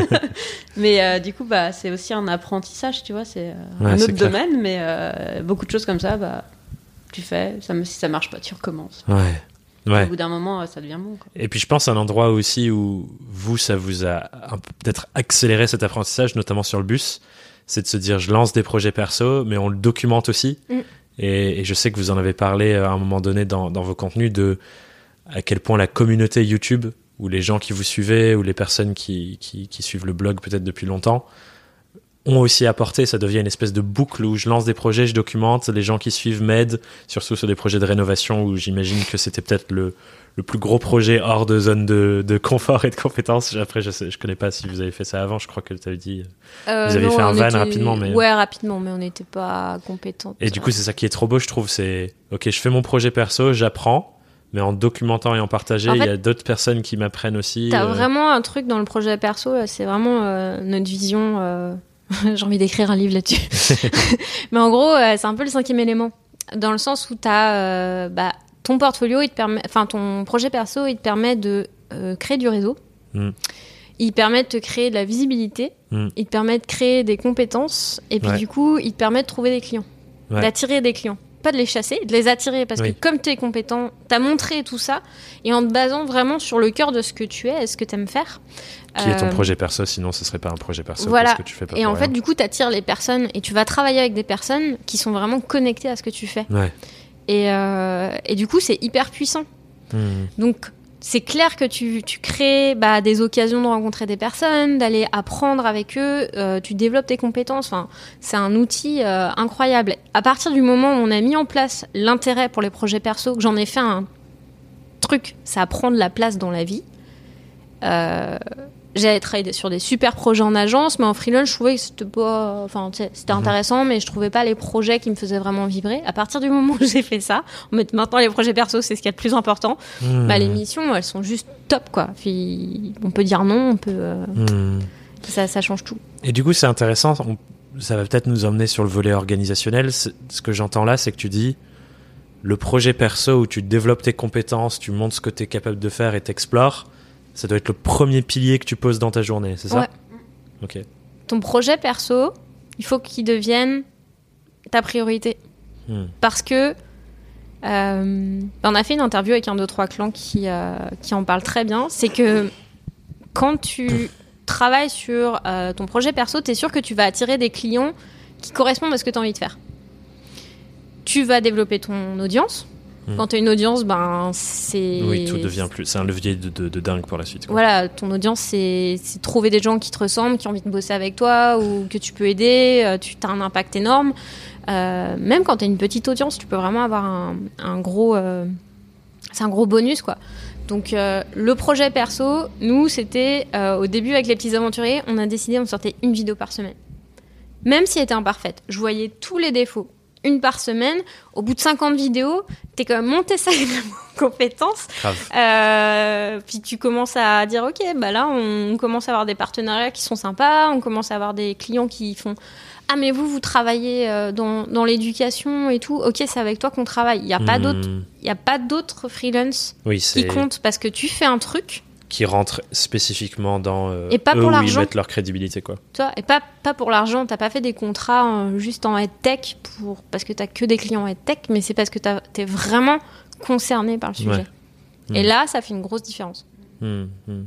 *laughs* Mais euh, du coup, bah, c'est aussi un apprentissage, tu vois. C'est euh, Ouais, un autre domaine, mais euh, beaucoup de choses comme ça, bah, tu fais. Ça, si ça marche pas, tu recommences. Ouais. Ouais. Au bout d'un moment, euh, ça devient bon. quoi. Et puis je pense à un endroit aussi où vous, ça vous a peut-être accéléré cet apprentissage, notamment sur le bus, c'est de se dire je lance des projets perso, mais on le documente aussi. Mm. Et, et je sais que vous en avez parlé euh, à un moment donné dans, dans vos contenus de à quel point la communauté YouTube, ou les gens qui vous suivez, ou les personnes qui, qui, qui suivent le blog peut-être depuis longtemps, ont aussi apporté, ça devient une espèce de boucle où je lance des projets, je documente, les gens qui suivent m'aident, surtout sur des projets de rénovation où j'imagine que c'était peut-être le, le plus gros projet hors de zone de, de confort et de compétences. Après, je sais, je connais pas si vous avez fait ça avant, je crois que tu avais dit. Euh, Vous avez fait un van était- rapidement, mais- Ouais, rapidement, mais on n'était pas compétents. Et du coup, c'est ça qui est trop beau, je trouve, c'est, ok, je fais mon projet perso, j'apprends, mais en documentant et en partageant, En il y a d'autres personnes qui m'apprennent aussi. T'as euh, vraiment un truc dans le projet perso, c'est vraiment euh, notre vision. euh, *laughs* J'ai envie d'écrire un livre là-dessus. *laughs* *laughs* mais en gros, euh, c'est un peu le cinquième élément. Dans le sens où t'as euh, bah, ton portfolio, il te permet, enfin ton projet perso, il te permet de euh, créer du réseau. Mm. Il permet de te créer de la visibilité. Mm. Il te permet de créer des compétences. Et puis Ouais. du coup, il te permet de trouver des clients. Ouais. D'attirer des clients. Pas de les chasser, de les attirer. Parce Oui. que comme tu es compétent, tu as montré tout ça. Et en te basant vraiment sur le cœur de ce que tu es et ce que tu aimes faire. Qui est ton euh, projet perso, sinon ce serait pas un projet perso. Voilà. Parce que tu fais pas Et en fait, du coup, tu attires les personnes et tu vas travailler avec des personnes qui sont vraiment connectées à ce que tu fais. Ouais. Et, euh, et du coup, c'est hyper puissant. Hmm. Donc, c'est clair que tu, tu crées bah, des occasions de rencontrer des personnes, d'aller apprendre avec eux, euh, tu développes tes compétences. Enfin, c'est un outil euh, incroyable. À partir du moment où on a mis en place l'intérêt pour les projets perso, que j'en ai fait un truc, ça prend de la place dans la vie. Euh, j'ai travaillé sur des super projets en agence, mais en freelance, je trouvais que c'était pas, enfin, c'était Mhm. intéressant, mais je trouvais pas les projets qui me faisaient vraiment vibrer. À partir du moment où *laughs* j'ai fait ça, maintenant les projets perso, c'est ce qu'il y a de plus important. Hmm. Bah, les missions, elles sont juste top, quoi. Puis, on peut dire non, on peut, euh, Hmm. ça, ça change tout. Et du coup, c'est intéressant. on- ça va peut-être nous emmener sur le volet organisationnel. Ce que j'entends là, c'est que tu dis le projet perso où tu développes tes compétences, tu montres ce que tu es capable de faire et t'explores. Ça doit être le premier pilier que tu poses dans ta journée, c'est ça Ouais. Ok. Ton projet perso, il faut qu'il devienne ta priorité. Hmm. Parce que euh, on a fait une interview avec un, deux, trois clans qui, euh, qui en parle très bien. C'est que quand tu travailles sur euh, ton projet perso, tu es sûr que tu vas attirer des clients qui correspondent à ce que tu as envie de faire. Tu vas développer ton audience. Hmm. Quand tu as une audience, ben c'est. Oui, tout devient plus. C'est un levier de, de- de dingue pour la suite. quoi. Voilà, ton audience, c'est trouver des gens qui te ressemblent, qui ont envie de bosser avec toi ou que tu peux aider. euh, tu as un impact énorme. Euh, même quand tu as une petite audience, tu peux vraiment avoir un, un gros. euh, c'est un gros bonus, quoi. Donc, euh, le projet perso, nous, c'était euh, au début avec les petits aventuriers, on a décidé, on sortait une vidéo par semaine. Même si elle était imparfaite, je voyais tous les défauts. Une par semaine, au bout de 50 vidéos, t'es quand même monté sacrément en compétences. Euh, puis tu commences à dire ok bah là on commence à avoir des partenariats qui sont sympas on commence à avoir des clients qui font ah mais vous vous travaillez euh, dans, dans l'éducation et tout ok c'est avec toi qu'on travaille il y a pas Hmm. d'autres il y a pas d'autres freelance Oui, qui comptent parce que tu fais un truc qui rentre spécifiquement dans euh, Et pas eux pour où ils mettent leur crédibilité quoi. toi et pas pas pour l'argent t'as pas fait des contrats euh, juste en tech pour parce que t'as que des clients en tech mais c'est parce que t'es vraiment concerné par le sujet Ouais. et Hmm. là ça fait une grosse différence Hmm, hmm.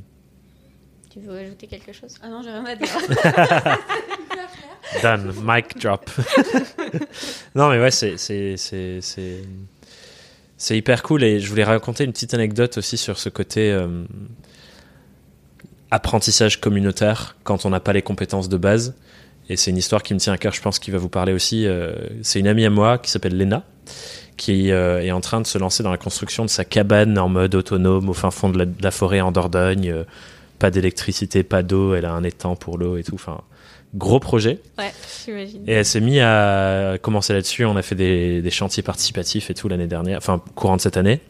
tu veux ajouter quelque chose? Ah non, j'ai rien à dire. *laughs* Done, mic drop. *laughs* non, mais ouais, c'est, c'est, c'est, c'est, c'est hyper cool et je voulais raconter une petite anecdote aussi sur ce côté euh, apprentissage communautaire quand on n'a pas les compétences de base. Et c'est une histoire qui me tient à cœur, je pense, qui va vous parler aussi. Euh, c'est une amie à moi qui s'appelle Lena, qui euh, est en train de se lancer dans la construction de sa cabane en mode autonome au fin fond de la, de la forêt en Dordogne. Euh, pas d'électricité, pas d'eau, elle a un étang pour l'eau et tout. Enfin, gros projet. ouais j'imagine Et elle s'est mise à commencer là-dessus. On a fait des, des chantiers participatifs et tout l'année dernière, enfin courant de cette année.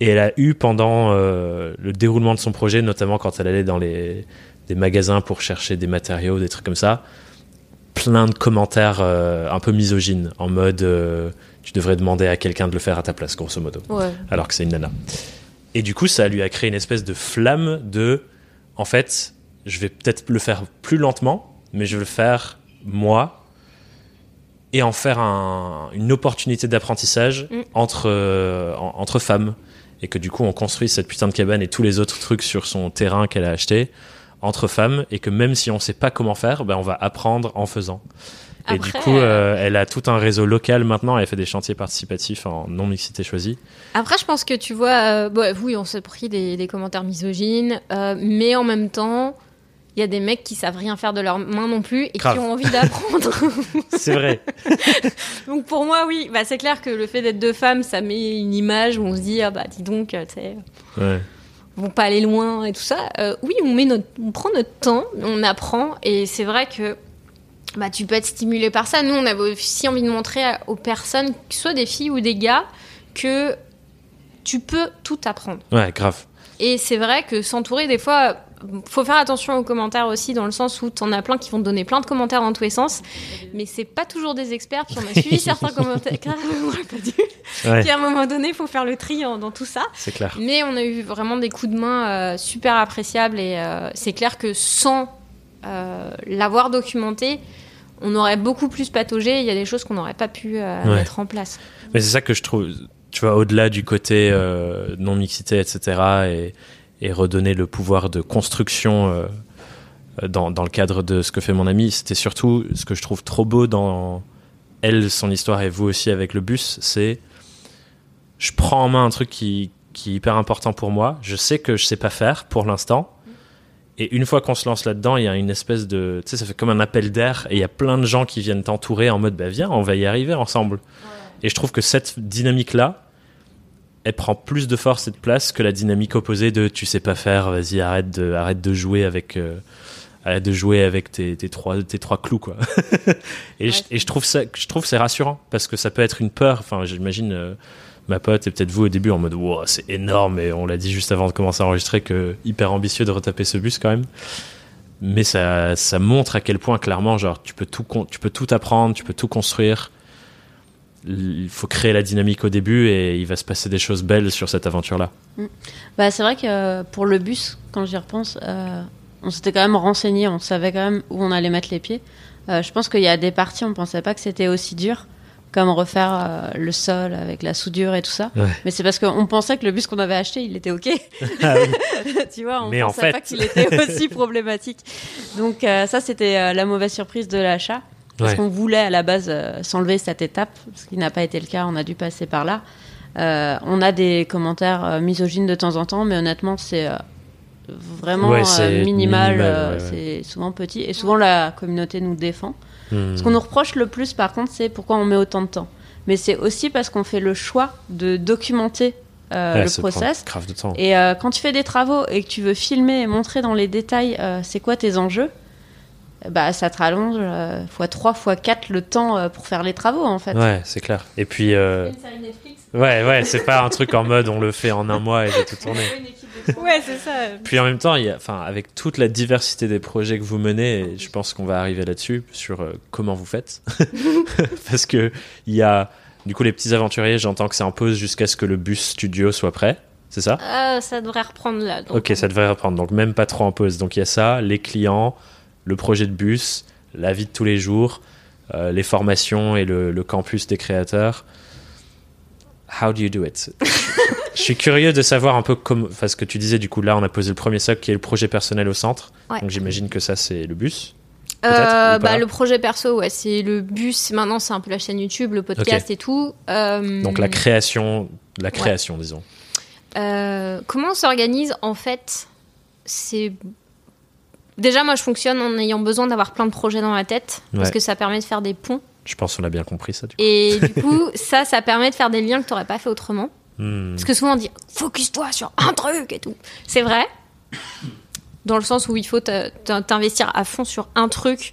Et elle a eu pendant euh, le déroulement de son projet, notamment quand elle allait dans les des magasins pour chercher des matériaux, des trucs comme ça, plein de commentaires euh, un peu misogynes, en mode euh, tu devrais demander à quelqu'un de le faire à ta place, grosso modo ouais alors que c'est une nana. Et du coup, ça lui a créé une espèce de flamme de, en fait, je vais peut-être le faire plus lentement, mais je vais le faire moi et en faire un- une opportunité d'apprentissage Mm. entre, en- entre femmes. Et que du coup, on construit cette putain de cabane et tous les autres trucs sur son terrain qu'elle a acheté entre femmes et que même si on sait pas comment faire, ben on va apprendre en faisant. Et du coup, euh, elle a tout un réseau local maintenant. Elle fait des chantiers participatifs en non mixité choisie. Après, je pense que tu vois, euh, oui, on s'est pris des, des commentaires misogynes, euh, mais en même temps, il y a des mecs qui savent rien faire de leurs mains non plus et Grave. qui ont envie d'apprendre. *laughs* C'est vrai. *laughs* donc pour moi, oui, bah, c'est clair que le fait d'être deux femmes, ça met une image où on se dit, ah bah dis donc, tu sais, Ouais. ils vont pas aller loin et tout ça. Euh, oui, on, met notre, on prend notre temps, on apprend, et c'est vrai que bah, tu peux être stimulé par ça. Nous, on avait aussi envie de montrer aux personnes, que ce soit des filles ou des gars, que tu peux tout apprendre. Ouais, grave. Et c'est vrai que s'entourer, des fois, faut faire attention aux commentaires aussi, dans le sens où t'en as plein qui vont te donner plein de commentaires dans tous les sens, mais c'est pas toujours des experts, puis on a suivi *laughs* certains commentaires. Ouais, Puis à un moment donné, il faut faire le tri en- dans tout ça. c'est clair. Mais on a eu vraiment des coups de main euh, super appréciables et euh, c'est clair que sans euh, l'avoir documenté, on aurait beaucoup plus pataugé. Il y a des choses qu'on n'aurait pas pu Ouais. mettre en place. Mais c'est ça que je trouve, tu vois, au-delà du côté euh, non-mixité, etc., et, et redonner le pouvoir de construction euh, dans, dans le cadre de ce que fait mon ami, c'était surtout ce que je trouve trop beau dans elle, son histoire, et vous aussi avec le bus, c'est je prends en main un truc qui, qui est hyper important pour moi, je sais que je sais pas faire pour l'instant, et une fois qu'on se lance là-dedans, il y a une espèce de. Tu sais, ça fait comme un appel d'air et il y a plein de gens qui viennent t'entourer en mode bah viens, on va y arriver ensemble. Et je trouve que cette dynamique-là, elle prend plus de force et de place que la dynamique opposée de tu sais pas faire, vas-y, arrête de, arrête de jouer avec. euh, arrête de jouer avec tes, tes, trois, tes trois clous, quoi. *laughs* et, je, Ouais, et je trouve ça, je trouve que c'est rassurant parce que ça peut être une peur. Enfin, j'imagine euh, ma pote et peut-être vous au début en mode wow, c'est énorme et on l'a dit juste avant de commencer à enregistrer que hyper ambitieux de retaper ce bus quand même. Mais ça, ça montre à quel point clairement, genre, tu peux tout, tu peux tout apprendre, tu peux tout construire. Il faut créer la dynamique au début et il va se passer des choses belles sur cette aventure-là. Bah, c'est vrai que euh, pour le bus, quand j'y repense, euh, on s'était quand même renseigné, on savait quand même où on allait mettre les pieds. Euh, je pense qu'il y a des parties, on pensait pas que c'était aussi dur. comme refaire euh, le sol avec la soudure et tout ça. Ouais. Mais c'est parce qu'on pensait que le bus qu'on avait acheté, il était ok. Ah oui. *laughs* tu vois, on en pensait fait- pas qu'il était aussi problématique. Donc ça, c'était la mauvaise surprise de l'achat. Parce Ouais. qu'on voulait à la base euh, s'enlever cette étape, ce qui n'a pas été le cas, on a dû passer par là. Euh, on a des commentaires euh, misogynes de temps en temps, mais honnêtement, c'est vraiment Ouais, minimal, minimal, ouais, ouais. c'est souvent petit. Et souvent, la communauté nous défend. Hmm. Ce qu'on nous reproche le plus, par contre, c'est pourquoi on met autant de temps. Mais c'est aussi parce qu'on fait le choix de documenter euh, Ouais, le process. grave de temps. Et euh, quand tu fais des travaux et que tu veux filmer et montrer dans les détails euh, c'est quoi tes enjeux, bah ça te rallonge euh, fois 3 fois 4 le temps euh, pour faire les travaux en fait. Ouais, c'est clair. Et puis, euh, ouais, ouais, c'est pas un truc en mode on le fait en un mois et j'ai tout tourné. Ouais, c'est ça. Puis en même temps, il y a, enfin, avec toute la diversité des projets que vous menez, et je pense qu'on va arriver là-dessus sur euh, comment vous faites, *laughs* parce que il y a, du coup, les petits aventuriers, j'entends que c'est en pause jusqu'à ce que le bus studio soit prêt, c'est ça? Euh, ça devrait reprendre là. donc. Ok, ça devrait reprendre, donc même pas trop en pause. Donc il y a ça, les clients, le projet de bus, la vie de tous les jours, euh, les formations et le, le campus des créateurs. How do you do it? Je suis curieux de savoir un peu comme, enfin ce que tu disais du coup là, on a posé le premier socle qui est le projet personnel au centre. Ouais. Donc j'imagine que ça c'est le bus. Euh, bah, le projet perso, ouais, c'est le bus. Maintenant, c'est un peu la chaîne YouTube, le podcast et tout. Euh, Donc la création, la création disons. Euh, comment on s'organise En fait, c'est. Déjà, moi, je fonctionne en ayant besoin d'avoir plein de projets dans la tête, parce que ça permet de faire des ponts. Je pense qu'on a bien compris ça. Du coup. Et du *laughs* coup, ça, ça permet de faire des liens que tu n'aurais pas fait autrement. Hmm. Parce que souvent, on dit focus-toi sur un truc et tout. C'est vrai, dans le sens où il faut t'investir à fond sur un truc.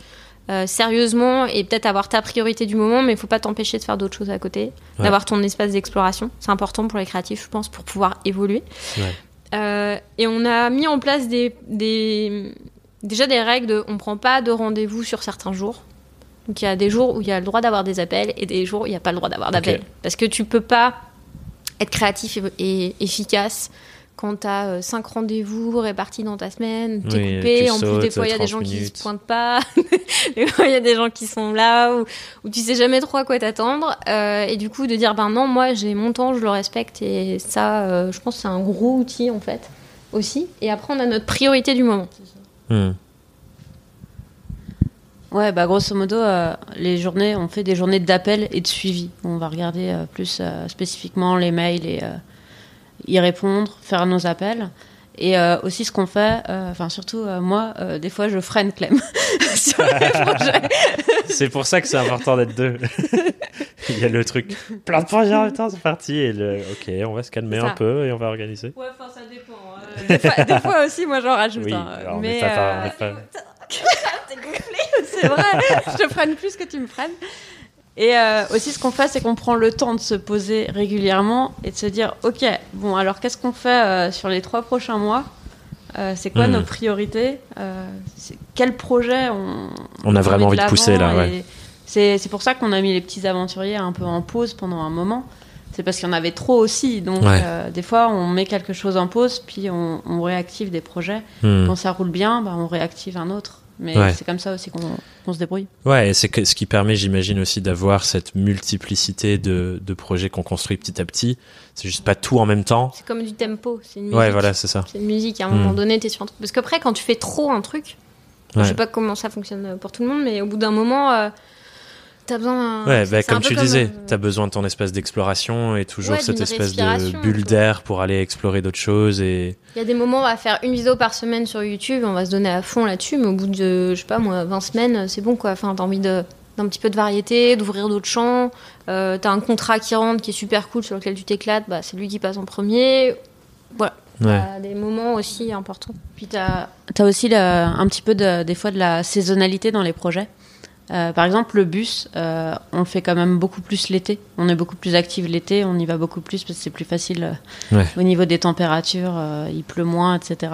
euh, sérieusement et peut-être avoir ta priorité du moment mais il faut pas t'empêcher de faire d'autres choses à côté Ouais. d'avoir ton espace d'exploration c'est important pour les créatifs je pense pour pouvoir évoluer Ouais. Euh, et on a mis en place des, des- déjà des règles de on prend pas de rendez-vous sur certains jours. Donc il y a des jours où il y a le droit d'avoir des appels et des jours où il n'y a pas le droit d'avoir d'appels. Parce que tu peux pas être créatif et, et efficace quand tu as 5 rendez-vous répartis dans ta semaine, t'es Oui, coupé, en plus des fois il y a des 30 gens qui minutes. se pointent pas, *laughs* des fois il y a des gens qui sont là, ou, ou tu sais jamais trop à quoi t'attendre. Euh, et du coup de dire ben non moi j'ai mon temps, je le respecte et ça euh, je pense que c'est un gros outil en fait aussi. Et après on a notre priorité du moment. Hmm. Ouais, bah grosso modo, euh, les journées, on fait des journées d'appel et de suivi. On va regarder euh, plus euh, spécifiquement les mails et y répondre, faire nos appels. Et aussi ce qu'on fait, enfin surtout moi, des fois je freine Clem *laughs* sur les projets. *laughs* C'est pour ça que c'est important d'être deux. *laughs* *laughs* Il y a le truc. Plein de projets en même temps, c'est parti. Et le, ok, on va se calmer un peu et on va organiser. Ouais, enfin ça dépend. hein. Des, fois, des fois aussi, moi j'en rajoute. Oui, hein. alors on Mais euh, *laughs* gonflé, c'est vrai. je te freine plus que tu me freines. Et euh, aussi, ce qu'on fait, c'est qu'on prend le temps de se poser régulièrement et de se dire, ok, bon, alors qu'est-ce qu'on fait euh, sur les trois prochains mois? Euh, C'est quoi Mhm. nos priorités? Euh, Quel projet on On a vraiment envie de pousser, là, Et ouais. C'est pour ça qu'on a mis les petits aventuriers un peu en pause pendant un moment. C'est parce qu'il y en avait trop aussi. Donc, Ouais. euh, des fois, on met quelque chose en pause, puis on, on réactive des projets. Hmm. Quand ça roule bien, bah, on réactive un autre. Mais Ouais. c'est comme ça aussi qu'on se débrouille. Ouais, et c'est ce qui permet, j'imagine aussi, d'avoir cette multiplicité de, de projets qu'on construit petit à petit. C'est juste pas tout en même temps. C'est comme du tempo, c'est une musique. Ouais, voilà, c'est ça. C'est une musique, à un moment Mm. donné, t'es sur un truc. Parce qu'après, quand tu fais trop un truc, Ouais. je sais pas comment ça fonctionne pour tout le monde, mais au bout d'un moment, euh, t'as besoin. Ouais, bah, comme tu disais, euh, t'as besoin de ton espace d'exploration et toujours Ouais, cette espèce de bulle d'air pour aller explorer d'autres choses et Il y a des moments, on va faire une vidéo par semaine sur YouTube, on va se donner à fond là-dessus, mais au bout de, je sais pas moi, 20 semaines, c'est bon quoi. Enfin, t'as envie de d'un petit peu de variété, d'ouvrir d'autres champs. Euh, t'as un contrat qui rentre qui est super cool sur lequel tu t'éclates, bah, c'est lui qui passe en premier. Voilà. ouais. T'as des moments aussi importants. Puis tu as, aussi le- un petit peu de- des fois de la saisonnalité dans les projets. Euh, par exemple, le bus, euh, on fait quand même beaucoup plus l'été. On est beaucoup plus actif l'été, on y va beaucoup plus parce que c'est plus facile euh, Ouais. au niveau des températures, euh, il pleut moins, etc.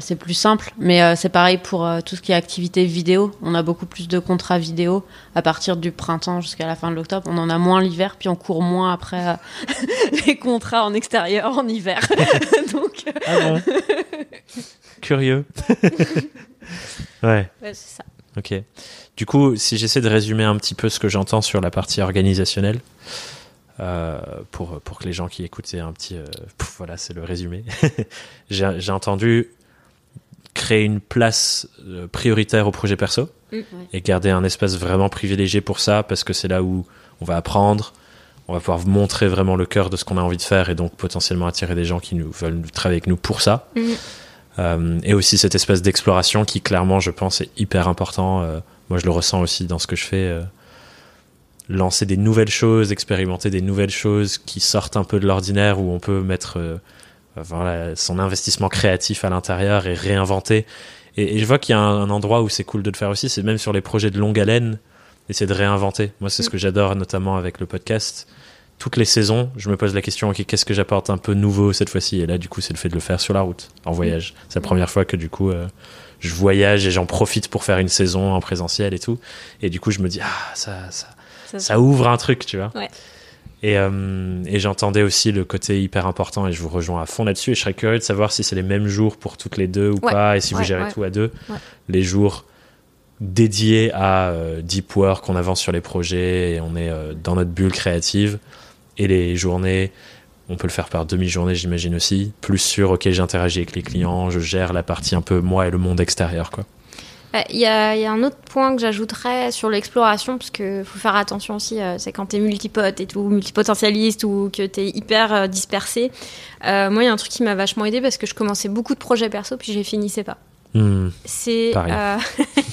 C'est plus simple, mais c'est pareil pour tout ce qui est activité vidéo. On a beaucoup plus de contrats vidéo à partir du printemps jusqu'à la fin de l'octobre. On en a moins l'hiver, puis on court moins après *laughs* les contrats en extérieur en hiver. *laughs* *laughs* Donc, Ah bon Curieux. ouais, Ouais, c'est ça. Ok. Du coup, si j'essaie de résumer un petit peu ce que j'entends sur la partie organisationnelle, euh, pour, pour que les gens qui écoutaient un petit... euh, pouf, voilà, c'est le résumé. *laughs* j'ai entendu créer une place euh, prioritaire au projet perso Ouais. et garder un espace vraiment privilégié pour ça parce que c'est là où on va apprendre, on va pouvoir montrer vraiment le cœur de ce qu'on a envie de faire et donc potentiellement attirer des gens qui nous veulent travailler avec nous pour ça. Mhm. Euh, et aussi cet espace d'exploration qui clairement je pense est hyper important. Euh, moi je le ressens aussi dans ce que je fais. euh, lancer des nouvelles choses, expérimenter des nouvelles choses qui sortent un peu de l'ordinaire où on peut mettre voilà, son investissement créatif à l'intérieur et réinventer. Et, et je vois qu'il y a un, un endroit où c'est cool de le faire aussi, c'est même sur les projets de longue haleine, essayer de réinventer. Moi, c'est ce que j'adore, notamment avec le podcast. Toutes les saisons, je me pose la question, ok, qu'est-ce que j'apporte un peu nouveau cette fois-ci? Et là, du coup, c'est le fait de le faire sur la route, en voyage. C'est la première fois que, du coup, euh, je voyage et j'en profite pour faire une saison en présentiel et tout. Et du coup, je me dis, ah, ça, ça, Ça- ça ouvre un truc, tu vois. Ouais. Et, euh, et j'entendais aussi le côté hyper important, et je vous rejoins à fond là-dessus. Et je serais curieux de savoir si c'est les mêmes jours pour toutes les deux ou Ouais. pas, et si vous gérez tout à deux. Les jours dédiés à euh, deep work, on avance sur les projets et on est dans notre bulle créative. Et les journées, on peut le faire par demi-journée, j'imagine aussi. Plus sur, ok, j'interagis avec les clients, je gère la partie un peu moi et le monde extérieur, quoi. Euh, Il y, a, un autre point que j'ajouterais sur l'exploration, parce que faut faire attention aussi, euh, c'est quand t'es multipote et tout, multipotentialiste ou que t'es hyper euh, dispersé. Moi, il y a un truc qui m'a vachement aidé parce que je commençais beaucoup de projets perso, puis je les finissais pas. Hmm, C'est euh,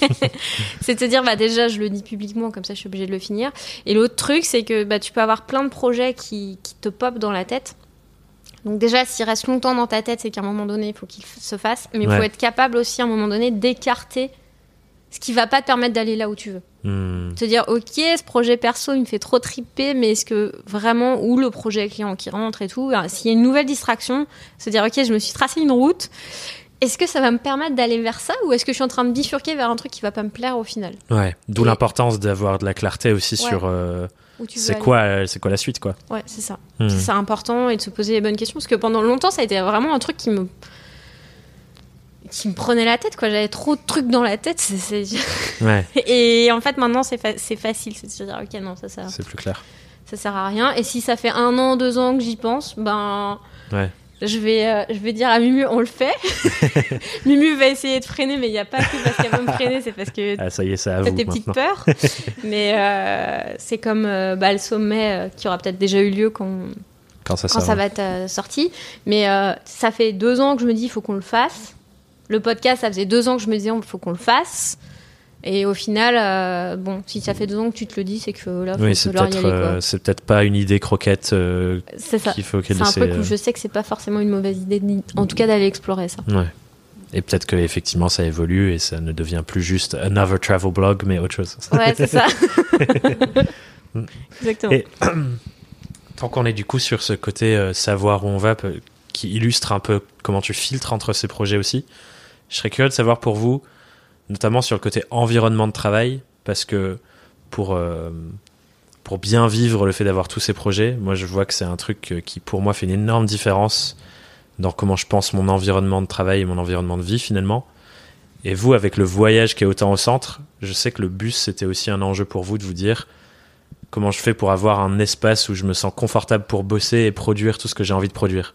*laughs* c'est te dire, bah déjà, je le dis publiquement, comme ça, je suis obligée de le finir. Et l'autre truc, c'est que bah, tu peux avoir plein de projets qui, qui te popent dans la tête. Donc déjà, s'il reste longtemps dans ta tête, c'est qu'à un moment donné, il faut qu'il se fasse. Mais il faut être capable aussi, à un moment donné, d'écarter ce qui va pas te permettre d'aller là où tu veux. hmm, Te dire, ok, ce projet perso, il me fait trop triper, mais est-ce que vraiment, ou le projet client qui rentre et tout, hein, s'il y a une nouvelle distraction, se dire, ok, je me suis tracé une route, est-ce que ça va me permettre d'aller vers ça, ou est-ce que je suis en train de bifurquer vers un truc qui va pas me plaire au final Ouais, d'où Et- l'importance d'avoir de la clarté aussi Ouais. sur euh, c'est quoi, euh, c'est quoi la suite, quoi. Ouais, c'est ça. Hmm. C'est important et de se poser les bonnes questions, parce que pendant longtemps, ça a été vraiment un truc qui me qui me prenait la tête quoi j'avais trop de trucs dans la tête *laughs* Ouais, *laughs* et en fait maintenant c'est fa- facile c'est de se dire ok non ça sert c'est plus clair. ça sert à rien. Et si ça fait un an, deux ans que j'y pense, ben. Ouais. Je vais, euh, je vais dire à Mumu, on le fait. *laughs* Mumu va essayer de freiner, mais il n'y a pas que parce qu'elle veut me freiner, c'est parce que Ah, ça y est, t'as vous tes petites peurs. *laughs* mais euh, c'est comme euh, bah, le sommet qui aura peut-être déjà eu lieu quand, Quand ça quand ça va être sorti. Mais ça fait deux ans que je me dis, il faut qu'on le fasse. Le podcast, ça faisait deux ans que je me disais, il faut qu'on le fasse. Et au final, euh, bon, si ça fait deux ans que tu te le dis, c'est que là, faut Oui, c'est peut-être euh, c'est peut-être pas une idée croquette euh, C'est ça. qu'il faut qu'elle C'est un laisse. truc où je sais que c'est pas forcément une mauvaise idée, en tout cas d'aller explorer ça. Ouais. Et peut-être que effectivement ça évolue et ça ne devient plus juste another travel blog, mais autre chose. Ouais, c'est ça. *laughs* Exactement. Et *clears throat* tant qu'on est du coup sur ce côté euh, savoir où on va, peu- qui illustre un peu comment tu filtres entre ces projets aussi, je serais curieux de savoir pour vous, notamment sur le côté environnement de travail, parce que pour, euh, pour bien vivre le fait d'avoir tous ces projets, moi je vois que c'est un truc euh, qui pour moi fait une énorme différence dans comment je pense mon environnement de travail et mon environnement de vie finalement. Et vous, avec le voyage qui est autant au centre, je sais que le bus, c'était aussi un enjeu pour vous de vous dire comment je fais pour avoir un espace où je me sens confortable pour bosser et produire tout ce que j'ai envie de produire.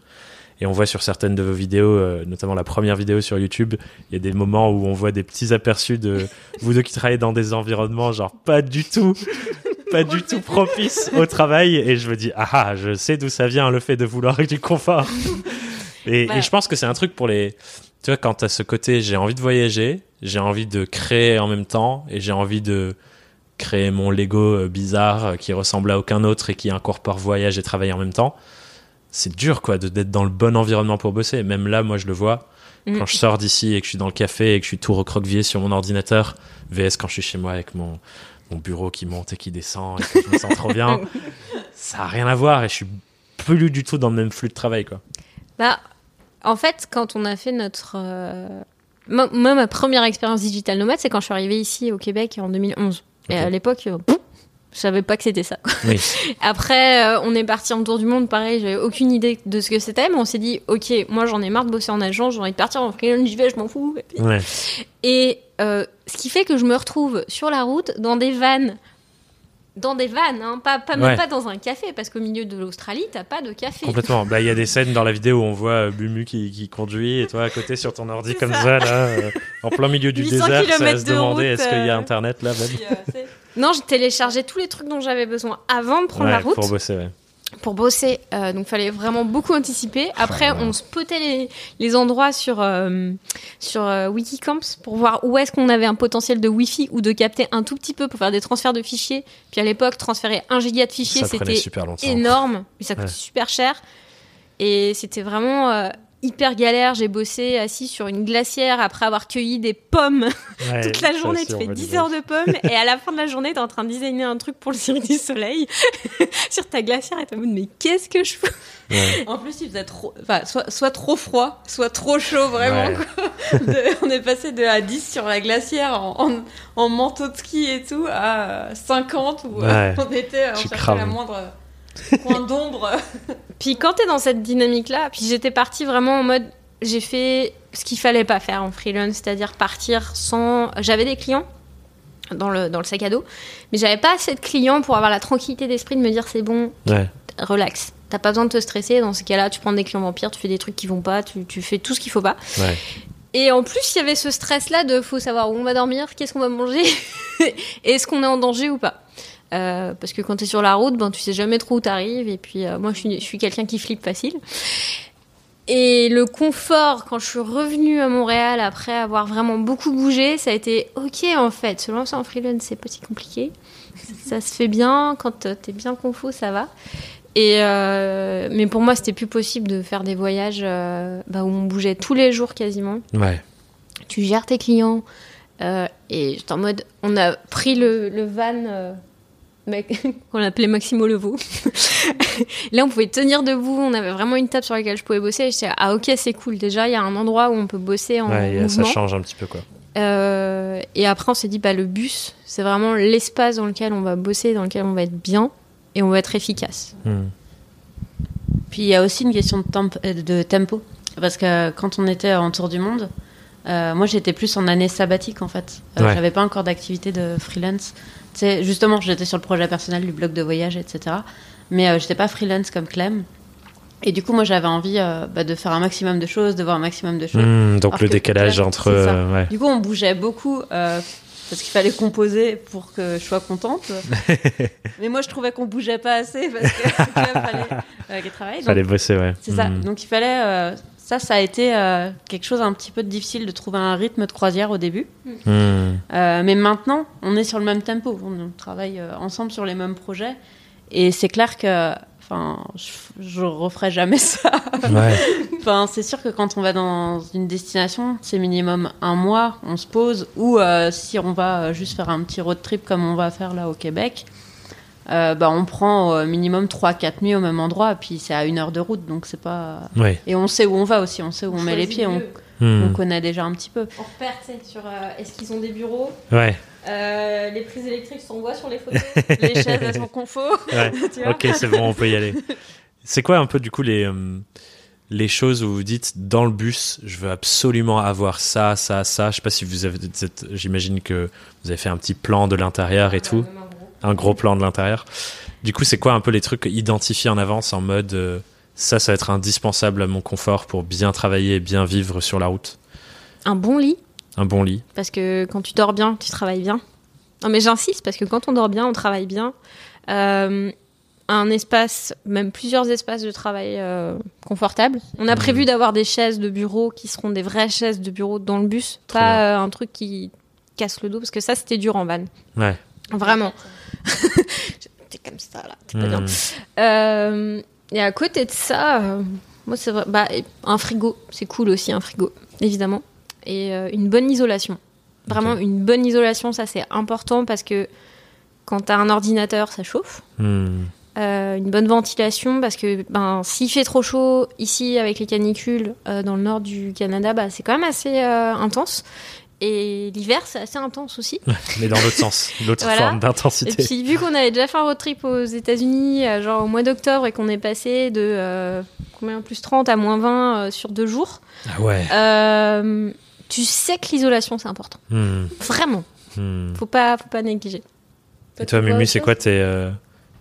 Et on voit sur certaines de vos vidéos, euh, notamment la première vidéo sur YouTube, il y a des moments où on voit des petits aperçus de *laughs* vous deux qui travaillez dans des environnements genre pas du tout, *laughs* pas du tout propices au travail. Et je me dis, ah, ah, je sais d'où ça vient le fait de vouloir du confort. *laughs* Et, Voilà. et je pense que c'est un truc pour les, tu vois, quand t'as ce côté, j'ai envie de voyager, j'ai envie de créer en même temps, et j'ai envie de créer mon Lego euh, bizarre euh, qui ressemble à aucun autre et qui incorpore voyage et travail en même temps. C'est dur, quoi, de- d'être dans le bon environnement pour bosser. Même là, moi, je le vois. Mm. Quand je sors d'ici et que je suis dans le café et que je suis tout recroquevillé sur mon ordinateur, VS quand je suis chez moi avec mon, mon bureau qui monte et qui descend et que je me sens trop bien, *laughs* ça a rien à voir et je suis plus du tout dans le même flux de travail, quoi. Bah, en fait, quand on a fait notre. euh, Moi, ma première expérience digital nomade, c'est quand je suis arrivée ici au Québec en 2011. Et à l'époque, euh, Je savais pas que c'était ça. quoi. *laughs* Oui. Après, euh, on est parti en tour du monde. Pareil, j'avais aucune idée de ce que c'était, mais on s'est dit, ok, moi j'en ai marre de bosser en agence, j'ai envie de partir en freelance, j'y vais, je m'en fous. Et, puis- Ouais. et, euh, ce qui fait que je me retrouve sur la route dans des vannes. Dans des vannes, hein, pas, pas, même Ouais. pas dans un café, parce qu'au milieu de l'Australie, t'as pas de café. Complètement. Bah, il y a des *laughs* scènes dans la vidéo où on voit euh, Bumu qui, qui conduit et toi à côté sur ton ordi comme ça. ça, là, euh, en plein milieu du *laughs* 800 désert, ça va se de demander route, est-ce qu'il y a internet là même? euh, Non, j'ai téléchargé tous les trucs dont j'avais besoin avant de prendre Ouais, la route. pour bosser, ouais. pour bosser. Euh, donc, fallait vraiment beaucoup anticiper. Après, on spotait les, les endroits sur, euh, sur euh, Wikicamps pour voir où est-ce qu'on avait un potentiel de Wi-Fi ou de capter un tout petit peu pour faire des transferts de fichiers. Puis à l'époque, transférer un giga de fichiers, c'était énorme. Mais ça coûtait Ouais. super cher. Et c'était vraiment hyper galère. J'ai bossé assis sur une glacière après avoir cueilli des pommes *laughs* Ouais, toute la journée. Tu on fais va 10 dire. heures de pommes et à la fin de la journée, t'es en train de designer un truc pour le Cirque du Soleil *laughs* sur ta glacière et t'es en mode mais qu'est-ce que je fais Ouais. En plus, il faisait trop, enfin, soit, soit trop froid, soit trop chaud, vraiment. Ouais. quoi. De- on est passé de à 10 sur la glacière en, en, en manteau de ski et tout à euh, 50 où euh, Ouais. on était, on Tu cherchait crames. la moindre coin d'ombre. *laughs* Puis quand t'es dans cette dynamique-là, puis j'étais partie vraiment en mode, j'ai fait ce qu'il fallait pas faire en freelance, c'est-à-dire partir sans. J'avais des clients dans le, dans le sac à dos, mais j'avais pas assez de clients pour avoir la tranquillité d'esprit de me dire c'est bon, Ouais. relax. T'as pas besoin de te stresser. Dans ces cas-là, tu prends des clients vampires, tu fais des trucs qui vont pas, tu, tu fais tout ce qu'il faut pas. Ouais. Et en plus, il y avait ce stress-là de faut savoir où on va dormir, qu'est-ce qu'on va manger, *laughs* est-ce qu'on est en danger ou pas. Euh, parce que quand tu es sur la route, ben, tu sais jamais trop où t'arrives. Et puis, euh, moi, je suis, je suis quelqu'un qui flippe facile. Et le confort, quand je suis revenue à Montréal après avoir vraiment beaucoup bougé, ça a été ok en fait. Se lancer en freelance, c'est pas si compliqué. Ça se fait bien. Quand euh, t'es bien confo, ça va. Et euh, mais pour moi, c'était plus possible de faire des voyages euh, bah, où on bougeait tous les jours quasiment Ouais. tu gères tes clients. euh, et j'étais en mode, on a pris le, le van *laughs* qu'on appelait Maximo Leveau. *laughs* Là, on pouvait tenir debout, on avait vraiment une table sur laquelle je pouvais bosser. Et j'étais, ah ok, c'est cool. Déjà, il y a un endroit où on peut bosser en Ouais, et ça mouvement. change un petit peu, quoi. Euh, et après, on s'est dit, bah, le bus, c'est vraiment l'espace dans lequel on va bosser, dans lequel on va être bien et on va être efficace. Hmm. Puis il y a aussi une question de, temp- euh, de tempo. Parce que quand on était en tour du monde, euh, moi j'étais plus en année sabbatique en fait. Euh, Ouais. J'avais pas encore d'activité de freelance. Sais, justement, j'étais sur le projet personnel du blog de voyage, etc. Mais euh, j'étais pas freelance comme Clem. Et du coup, moi j'avais envie euh, bah, de faire un maximum de choses, de voir un maximum de choses. Hmm, donc Alors le décalage entre. euh, ouais. Du coup, on bougeait beaucoup euh, parce qu'il fallait composer pour que je sois contente. *laughs* Mais moi, je trouvais qu'on bougeait pas assez parce que *laughs* Clem fallait qu'elle travaille. Donc, Fallait bosser, ouais. c'est ça. Hmm. Donc il fallait. Ça, ça a été euh, quelque chose un petit peu difficile de trouver un rythme de croisière au début. Hmm. Euh, mais maintenant, on est sur le même tempo. On travaille euh, ensemble sur les mêmes projets. Et c'est clair que. Enfin, je, je referai jamais ça. Ouais. *laughs* Enfin, c'est sûr que quand on va dans une destination, c'est minimum un mois, on se pose. Ou euh, si on va juste faire un petit road trip comme on va faire là au Québec, euh, bah, on prend au minimum 3-4 nuits au même endroit. Puis c'est à une heure de route, donc c'est pas. Ouais. Et on sait où on va aussi, on sait où on, met les pieds, on, Hmm. on connaît déjà un petit peu. On repère, tu sais, sur euh, est-ce qu'ils ont des bureaux, Ouais. euh, les prises électriques sont voit sur les photos, *laughs* les chaises elles sont confort. Ouais. *laughs* Ok, c'est bon, on peut y aller. C'est quoi un peu du coup les euh, les choses où vous dites dans le bus, je veux absolument avoir ça, ça, ça? Je sais pas si vous avez. cette- J'imagine que vous avez fait un petit plan de l'intérieur et tout, un gros plan de l'intérieur. Du coup, c'est quoi un peu les trucs identifiés en avance en mode euh, ça, ça va être indispensable à mon confort pour bien travailler et bien vivre sur la route? Un bon lit, Un bon lit. parce que quand tu dors bien, tu travailles bien. Non mais j'insiste, parce que quand on dort bien, on travaille bien. Euh, un espace, même plusieurs espaces de travail euh, confortables. On a Mhm. prévu d'avoir des chaises de bureau qui seront des vraies chaises de bureau dans le bus, pas euh, un truc qui casse le dos, parce que ça c'était dur en van. Ouais. Vraiment. *laughs* T'es comme ça là, t'es pas bien. Euh, et à côté de ça, euh, moi c'est vrai, bah, un frigo, c'est cool aussi un frigo, évidemment, et euh, une bonne isolation. Vraiment une bonne isolation, ça c'est important parce que quand t'as un ordinateur, ça chauffe. Hmm. Euh, une bonne ventilation parce que ben s'il fait trop chaud ici avec les canicules euh, dans le nord du Canada, bah, c'est quand même assez euh, intense. Et l'hiver, c'est assez intense aussi. Mais dans l'autre sens, l'autre Voilà. forme Et d'intensité. puis, vu qu'on avait déjà fait un road trip aux États-Unis, euh, genre au mois d'octobre, et qu'on est passé de euh, combien? Plus 30 à moins 20 euh, sur deux jours, Ah ouais. euh, tu sais que l'isolation, c'est important. Hmm, Vraiment. hmm. Faut pas, faut pas négliger. Et toi, Mumu, c'est quoi tes,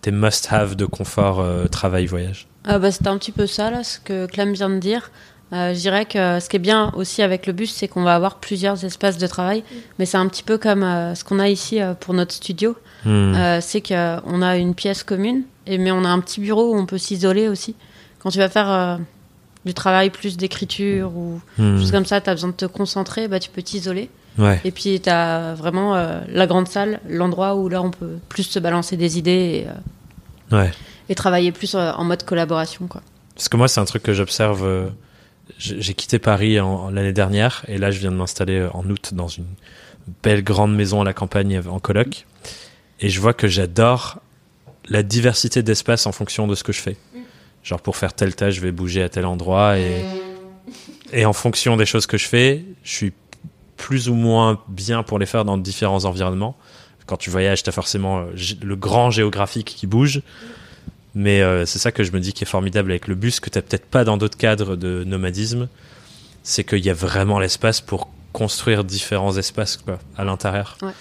tes must-have de confort euh, travail-voyage Ah bah, C'était un petit peu ça, là, ce que Clem vient de dire. Euh, je dirais que ce qui est bien aussi avec le bus, c'est qu'on va avoir plusieurs espaces de travail. Mais c'est un petit peu comme euh, ce qu'on a ici euh, pour notre studio. Euh, c'est qu'on a une pièce commune, et, mais on a un petit bureau où on peut s'isoler aussi. Quand tu vas faire euh, du travail plus d'écriture ou Hmm. choses comme ça, tu as besoin de te concentrer, bah, tu peux t'isoler. Ouais. Et puis tu as vraiment euh, la grande salle, l'endroit où là on peut plus se balancer des idées et, euh, Ouais. et travailler plus euh, en mode collaboration. Quoi. Parce que moi, c'est un truc que j'observe. Euh, J'ai quitté Paris l'année dernière et là, je viens de m'installer euh, en août dans une belle grande maison à la campagne en coloc. Et je vois que j'adore la diversité d'espace en fonction de ce que je fais. Genre, pour faire telle tâche, je vais bouger à tel endroit et, *laughs* et en fonction des choses que je fais, je suis plus ou moins bien pour les faire dans différents environnements. Quand tu voyages, tu as forcément euh, le grand géographique qui bouge. Mais euh, c'est ça que je me dis qui est formidable avec le bus, que tu peut-être pas dans d'autres cadres de nomadisme. C'est qu'il y a vraiment l'espace pour construire différents espaces quoi, à l'intérieur. Ouais.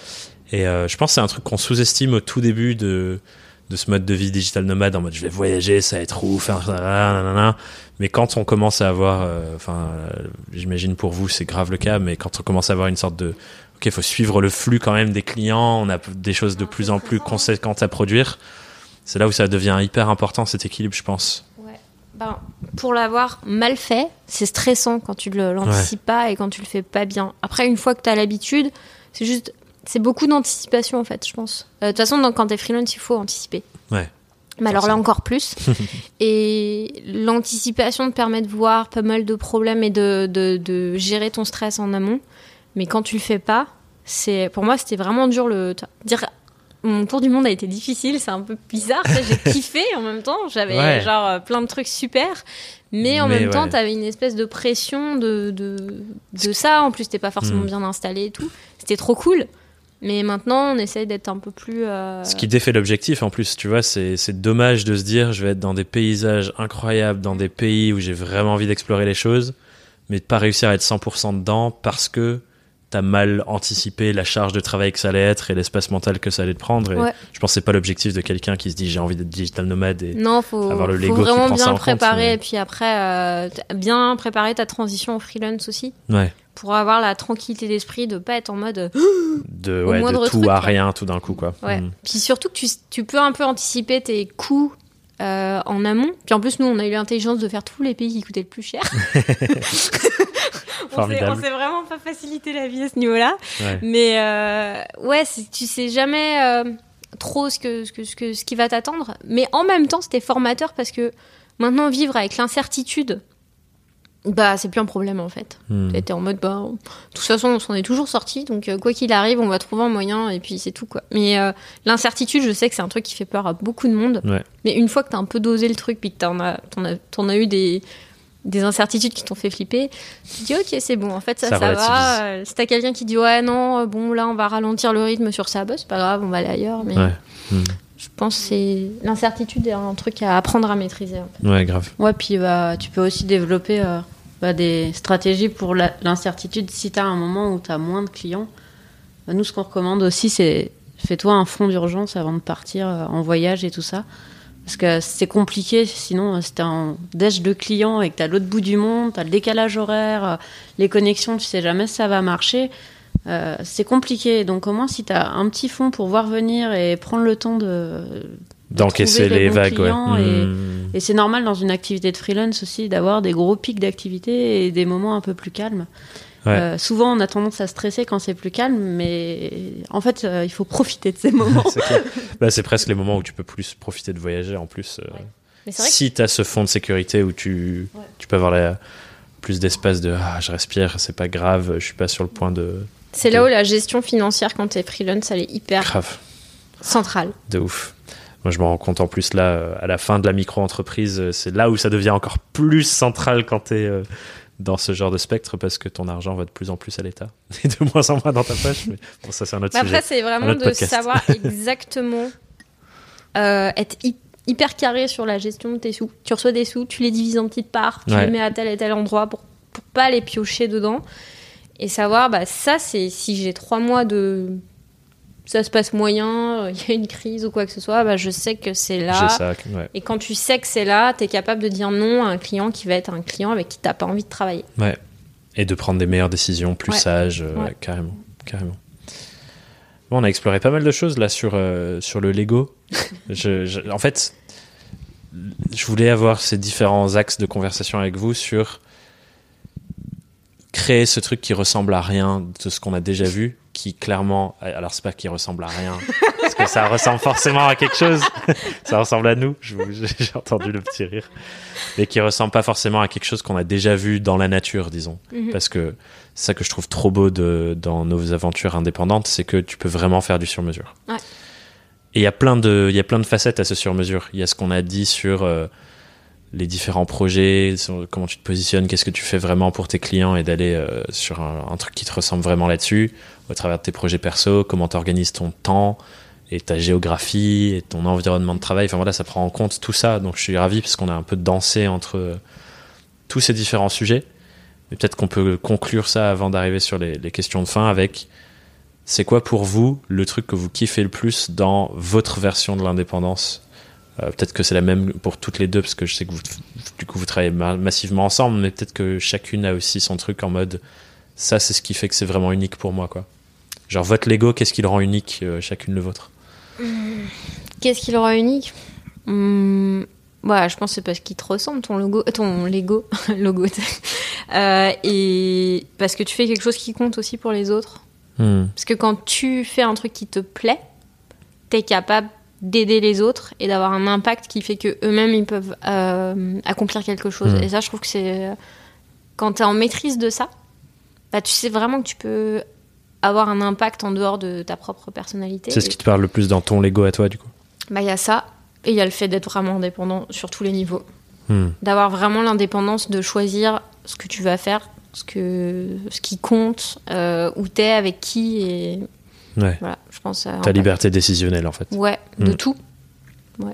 Et euh, je pense que c'est un truc qu'on sous-estime au tout début de, de ce mode de vie digital nomade, en mode je vais voyager, ça va être ouf, hein, nanana. mais quand on commence à avoir, euh, enfin, euh, j'imagine pour vous c'est grave le cas, mais quand on commence à avoir une sorte de, ok, il faut suivre le flux quand même des clients, on a des choses de plus en plus conséquentes à produire, c'est là où ça devient hyper important cet équilibre, je pense. Ben, pour l'avoir mal fait, c'est stressant quand tu ne l'anticipes pas et quand tu le fais pas bien. Après, une fois que tu as l'habitude, c'est juste. C'est beaucoup d'anticipation en fait, je pense. Euh, De toute façon, donc, quand tu es freelance, il faut anticiper. Ouais. Mais alors là encore plus. *laughs* et l'anticipation te permet de voir pas mal de problèmes et de, de, de gérer ton stress en amont. Mais quand tu le fais pas, c'est pour moi c'était vraiment dur le dire. Mon tour du monde a été difficile, c'est un peu bizarre. J'ai *laughs* kiffé en même temps, j'avais Ouais. genre euh, plein de trucs super, mais en Mais même temps t'avais une espèce de pression de, de, de ça. En plus t'es pas forcément Hmm. bien installé et tout. C'était trop cool. Mais maintenant on essaye d'être un peu plus. euh, Ce qui défait l'objectif en plus, tu vois, c'est c'est dommage de se dire je vais être dans des paysages incroyables, dans des pays où j'ai vraiment envie d'explorer les choses, mais de pas réussir à être 100% dedans parce que t'as mal anticipé la charge de travail que ça allait être et l'espace mental que ça allait te prendre. Et Ouais. Je pense que c'est pas l'objectif de quelqu'un qui se dit j'ai envie d'être digital nomade et Non, faut, avoir le faut Lego qui vraiment prend ça bien en le compte, préparer mais- et puis après euh, bien préparer ta transition au freelance aussi ouais, pour avoir la tranquillité d'esprit de pas être en mode *gasps* de, ouais, tout truc, à rien tout d'un coup quoi. ouais. Mm. Puis surtout que tu, tu peux un peu anticiper tes coûts euh, en amont. Puis en plus nous on a eu l'intelligence de faire tous les pays qui coûtaient le plus cher. *laughs* *laughs* *laughs* Formidable. on s'est vraiment pas facilité la vie à ce niveau-là. Ouais. Mais euh, ouais, tu sais jamais euh, trop ce, que, ce, que, ce, que, ce qui va t'attendre. Mais en même temps, c'était formateur parce que maintenant, vivre avec l'incertitude, bah, c'est plus un problème en fait. Mm. T'étais en mode, bah, de toute façon, on s'en est toujours sorti. Donc, euh, quoi qu'il arrive, on va trouver un moyen et puis c'est tout quoi. Mais l'incertitude, je sais que c'est un truc qui fait peur à beaucoup de monde. Ouais. Mais une fois que t'as un peu dosé le truc puis que t'en as, t'en as, t'en as eu des des incertitudes qui t'ont fait flipper, tu te dis ok c'est bon en fait ça Ça va. Si t'as quelqu'un qui dit ouais non euh, bon là on va ralentir le rythme sur ça, bah c'est pas grave on va aller ailleurs. Mais Ouais. Mm. je pense que c'est l'incertitude est un truc à apprendre à maîtriser. en fait. Ouais, grave. Ouais, puis bah, tu peux aussi développer euh, bah, des stratégies pour la- l'incertitude si tu as un moment où tu as moins de clients. Bah, nous, ce qu'on recommande aussi, c'est fais-toi un fonds d'urgence avant de partir euh, en voyage et tout ça. Parce que c'est compliqué, sinon, euh, si en déche de clients et que t'as l'autre bout du monde, t'as le décalage horaire, euh, les connexions, tu sais jamais si ça va marcher. euh, c'est compliqué. Donc, au moins, si t'as un petit fonds pour voir venir et prendre le temps de, D'encaisser les vagues, ouais. clients et- Mm. et c'est normal dans une activité de freelance aussi d'avoir des gros pics d'activité et des moments un peu plus calmes. Ouais. Euh, souvent, on a tendance à stresser quand c'est plus calme, mais en fait, euh, il faut profiter de ces *laughs* moments. c'est. Bah, c'est presque les moments où tu peux plus profiter de voyager en plus. euh, que si tu as ce fond de sécurité où tu, Ouais. tu peux avoir la- plus d'espace de ah, je respire, c'est pas grave, je suis pas sur le point de. c'est là où la gestion financière quand t'es freelance elle est hyper Grave, centrale. de ouf. Moi, je me rends compte en plus là, à la fin de la micro-entreprise, c'est là où ça devient encore plus central quand tu es dans ce genre de spectre parce que ton argent va de plus en plus à l'État *laughs* et de moins en moins dans ta poche. Mais bon, ça, c'est un autre Bah sujet. Après, c'est vraiment de podcast. savoir *laughs* exactement euh, être hy- hyper carré sur la gestion de tes sous. Tu reçois des sous, tu les divises en petites parts, tu Ouais. les mets à tel et tel endroit pour, pour pas les piocher dedans. Et savoir, bah, ça, c'est si j'ai trois mois de. Ça se passe moyen, euh, *laughs* il y a une crise ou quoi que ce soit, bah, je sais que c'est là. J'ai ça. Ouais. Et quand tu sais que c'est là, tu es capable de dire non à un client qui va être un client avec qui t'as pas envie de travailler. Ouais. Et de prendre des meilleures décisions, plus Ouais. sages, euh, ouais, carrément, carrément. Bon, on a exploré pas mal de choses là sur, euh, sur le Lego. *laughs* je, je- en fait, je voulais avoir ces différents axes de conversation avec vous sur créer ce truc qui ressemble à rien de ce qu'on a déjà vu, qui clairement, alors c'est pas qui ressemble à rien, *laughs* parce que ça ressemble forcément à quelque chose, *laughs* ça ressemble à nous, *laughs* j'ai entendu le petit rire, mais qui ressemble pas forcément à quelque chose qu'on a déjà vu dans la nature, disons. Mhm. Parce que c'est ça que je trouve trop beau de, dans nos aventures indépendantes, c'est que tu peux vraiment faire du sur-mesure. Ouais. Et il y a plein de, il y a plein de facettes à ce sur-mesure. Il y a ce qu'on a dit sur euh, les différents projets, sur comment tu te positionnes, qu'est-ce que tu fais vraiment pour tes clients et d'aller euh, sur un, un truc qui te ressemble vraiment là-dessus, au travers de tes projets perso, comment tu organises ton temps et ta géographie et ton environnement de travail. Enfin voilà, ça prend en compte tout ça. Donc je suis ravi parce qu'on a un peu dansé entre euh, tous ces différents sujets. Mais peut-être qu'on peut conclure ça avant d'arriver sur les, questions de fin avec c'est quoi pour vous le truc que vous kiffez le plus dans votre version de l'indépendance? Euh, Peut-être que c'est la même pour toutes les deux parce que je sais que vous, du coup vous travaillez ma- massivement ensemble, mais peut-être que chacune a aussi son truc en mode ça c'est ce qui fait que c'est vraiment unique pour moi quoi. Genre votre Lego, qu'est-ce qui le rend unique euh, chacune le vôtre? Qu'est-ce qui le rend unique? Hum, ouais, je pense que c'est parce qu'il te ressemble ton logo, euh, ton Lego, *laughs* logo. Euh, et parce que tu fais quelque chose qui compte aussi pour les autres. Hmm. Parce que quand tu fais un truc qui te plaît, t'es capable d'aider les autres et d'avoir un impact qui fait que eux-mêmes ils peuvent euh, accomplir quelque chose. Et ça, je trouve que c'est quand t'es en maîtrise de ça, bah tu sais vraiment que tu peux avoir un impact en dehors de ta propre personnalité. C'est ce qui te parle le plus dans ton Lego à toi du coup Bah, il y a ça, et il y a le fait d'être vraiment indépendant sur tous les niveaux. Hmm. D'avoir vraiment l'indépendance de choisir ce que tu vas faire, ce, que, ce qui compte, euh, où t'es, avec qui, et Ouais. voilà, je pense à. Ta liberté décisionnelle en fait. Ouais, de Mm. tout. Ouais.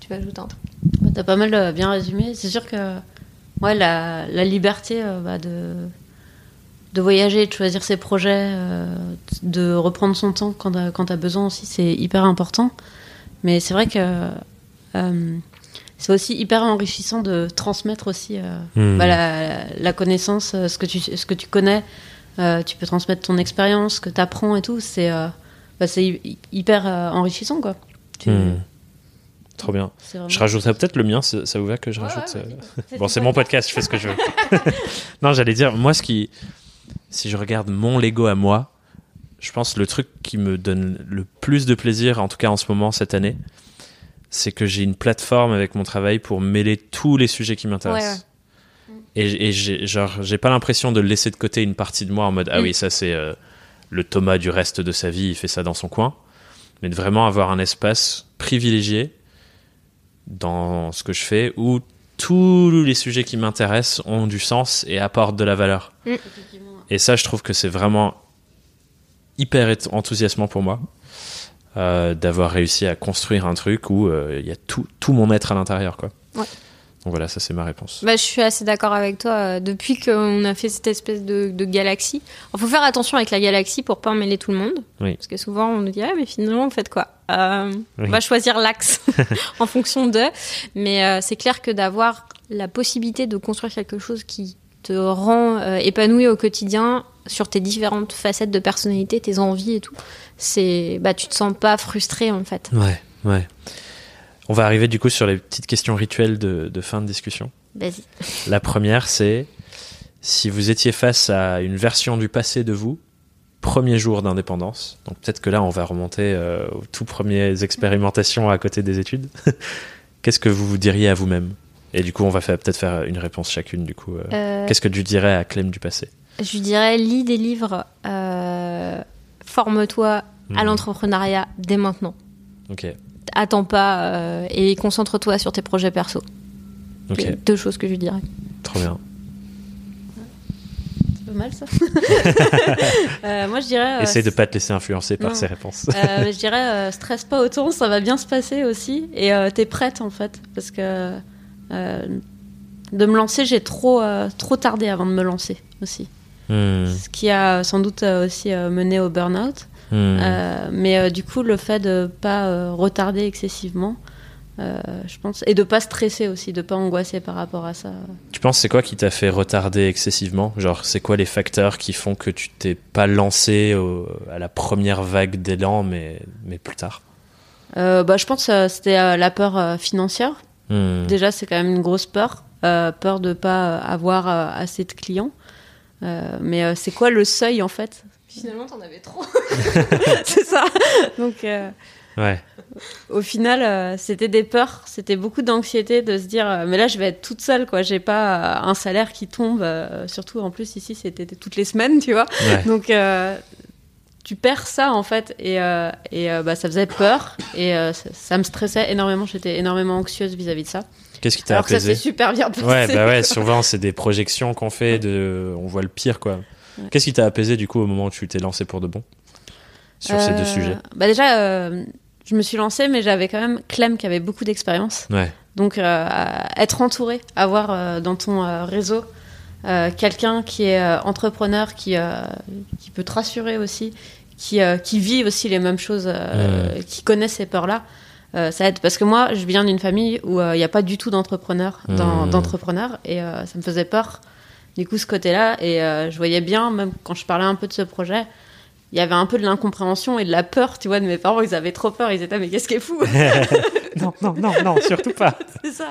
Tu vas ajouter un truc. T'as pas mal euh, bien résumé. C'est sûr que ouais, la, la liberté euh, bah, de, de voyager, de choisir ses projets, euh, de reprendre son temps quand t'as, quand t'as besoin aussi, c'est hyper important. Mais c'est vrai que euh, c'est aussi hyper enrichissant de transmettre aussi euh, Hmm. bah, la, la connaissance, ce que tu, ce que tu connais. Euh, tu peux transmettre ton expérience, ce que tu apprends et tout. C'est euh, bah, hyper euh, enrichissant, quoi. Tu- Hmm. Trop bien. vraiment- Je rajouterais peut-être le mien, ça ça vous va que je Ouais, rajoute ouais. Bon, c'est mon podcast, je fais ce que je veux. *laughs* non, j'allais dire, moi, ce qui. Si je regarde mon Lego à moi, je pense le truc qui me donne le plus de plaisir, en tout cas en ce moment, cette année, c'est que j'ai une plateforme avec mon travail pour mêler tous les sujets qui m'intéressent. Et, et j'ai, genre, j'ai pas l'impression de laisser de côté une partie de moi en mode, ah Mm. oui, ça c'est euh, le Thomas du reste de sa vie, il fait ça dans son coin. Mais de vraiment avoir un espace privilégié dans ce que je fais où tous les sujets qui m'intéressent ont du sens et apportent de la valeur. Et ça, je trouve que c'est vraiment hyper enthousiasmant pour moi euh, d'avoir réussi à construire un truc où euh, il y a tout, tout mon être à l'intérieur. Quoi. Ouais. Donc voilà, ça c'est ma réponse. Bah, je suis assez d'accord avec toi. Euh, Depuis qu'on a fait cette espèce de, de galaxie, il faut faire attention avec la galaxie pour pas mêler tout le monde. Oui. Parce que souvent on nous dit ah mais finalement vous faites quoi? Euh, Oui. On va choisir l'axe *laughs* en fonction de. Mais c'est clair que d'avoir la possibilité de construire quelque chose qui te rend euh, épanoui au quotidien sur tes différentes facettes de personnalité, tes envies et tout, c'est bah tu te sens pas frustré en fait. Ouais, ouais. On va arriver du coup sur les petites questions rituelles de, de fin de discussion. Vas-y. La première, c'est si vous étiez face à une version du passé de vous, premier jour d'indépendance, donc peut-être que là on va remonter euh, aux tout premières expérimentations à côté des études, *laughs* qu'est-ce que vous vous diriez à vous-même? Et du coup, on va peut-être faire une réponse chacune. Du coup, euh, Euh, qu'est-ce que tu dirais à Clem du passé? Je lui dirais, lis des livres, euh, forme-toi à Mhm. l'entrepreneuriat dès maintenant. Ok, Attends pas euh, et concentre-toi sur tes projets perso. ok, C'est Deux choses que je lui dirais. trop bien. mal ça. *laughs* Euh, moi, je dirais. euh, Essaye de pas te laisser influencer par non. ces réponses. euh, je dirais, euh, stresse pas autant, ça va bien se passer aussi. Et euh, t'es prête en fait. Parce que euh, de me lancer, j'ai trop, euh, trop tardé avant de me lancer aussi. Hmm, Ce qui a sans doute euh, aussi euh, mené au burn-out. hmm. Euh, mais euh, du coup, le fait de pas euh, retarder excessivement, euh, je pense, et de pas stresser aussi, de pas angoisser par rapport à ça. Tu penses c'est quoi qui t'a fait retarder excessivement? Genre c'est quoi les facteurs qui font que tu t'es pas lancé au- à la première vague d'élan mais, mais plus tard? Euh, bah, je pense que c'était euh, la peur euh, financière. Hmm, Déjà, c'est quand même une grosse peur, euh, peur de pas euh, avoir euh, assez de clients. Euh, mais euh, c'est quoi le seuil en fait? Finalement, t'en avais trop. *laughs* *laughs* C'est ça. Donc, euh, Ouais. au final, euh, c'était des peurs, c'était beaucoup d'anxiété de se dire, euh, mais là, je vais être toute seule, quoi. J'ai pas euh, un salaire qui tombe. euh, surtout, en plus, ici, c'était toutes les semaines, tu vois. ouais. Donc, euh, tu perds ça, en fait. Et, euh, et euh, bah, ça faisait peur. Et euh, ça, ça me stressait énormément. J'étais énormément anxieuse vis-à-vis de ça. Qu'est-ce qui t'a que ça apaisé s'est super bien passé. Ouais, bah ouais, *laughs* souvent c'est des projections qu'on fait, de... on voit le pire quoi. Ouais. Qu'est-ce qui t'a apaisé du coup au moment où tu t'es lancé pour de bon Sur ces deux sujets? bah Déjà, je me suis lancée, mais j'avais quand même Clem qui avait beaucoup d'expérience. Ouais. Donc, être entouré, avoir dans ton réseau euh, quelqu'un qui est euh, entrepreneur, qui, euh, qui peut te rassurer aussi, qui, euh, qui vit aussi les mêmes choses, euh, qui connaît ces peurs-là. euh, ça aide parce que moi, je viens d'une famille où euh, il n'y a pas du tout d'entrepreneurs, d'en- d'entrepreneurs, et euh, ça me faisait peur. Du coup, ce côté-là, et euh, je voyais bien, même quand je parlais un peu de ce projet, il y avait un peu de l'incompréhension et de la peur, tu vois, de mes parents. Ils avaient trop peur. Ils étaient, mais qu'est-ce qui est fou? *laughs* Non, non, non, non, surtout pas. *laughs* C'est ça.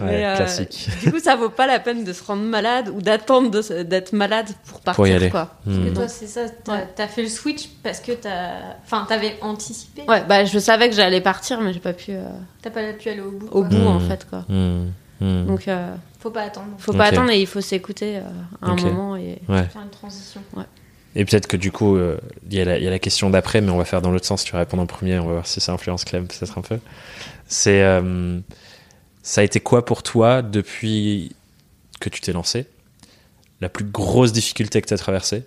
Ouais, Mais, euh, classique. Du coup, ça vaut pas la peine de se rendre malade ou d'attendre d'être malade pour partir, Pour y aller. quoi. Parce que Hmm. toi, c'est ça, t'as Ouais. fait le switch parce que t'as. Enfin, t'avais anticipé. Ouais, bah, je savais que j'allais partir, mais j'ai pas pu euh, T'as pas pu aller au bout. au quoi. bout, Hmm. en fait, quoi. Hmm, hmm. Donc, euh, Faut pas attendre. faut pas attendre et il faut s'écouter euh, à un Ok. moment. Et... Ouais. Faire une transition. Et peut-être que du coup, euh, il y, a la- question d'après, mais on va faire dans l'autre sens. Tu vas répondre en premier, on va voir si ça influence Clem peut-être un peu. C'est, euh, ça a été quoi pour toi depuis que tu t'es lancé? La plus grosse difficulté que tu as traversée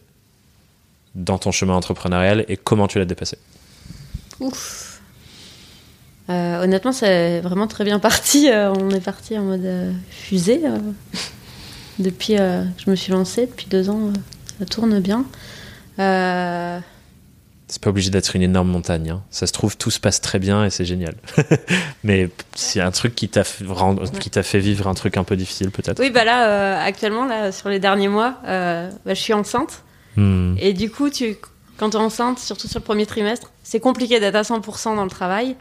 dans ton chemin entrepreneurial et comment tu l'as dépassé Ouf. Euh, honnêtement, c'est vraiment très bien parti. *laughs* Euh, on est parti en mode fusée. depuis que je me suis lancée, depuis deux ans, ça tourne bien. Euh, C'est pas obligé d'être une énorme montagne. hein. Ça se trouve, tout se passe très bien et c'est génial. *laughs* Mais a un truc qui t'a fait, vivre un truc un peu difficile, peut-être Oui, bah là, euh, actuellement, là, sur les derniers mois, euh, bah, je suis enceinte. Hmm. Et du coup, tu, quand tu es enceinte, surtout sur le premier trimestre, c'est compliqué d'être à 100% dans le travail.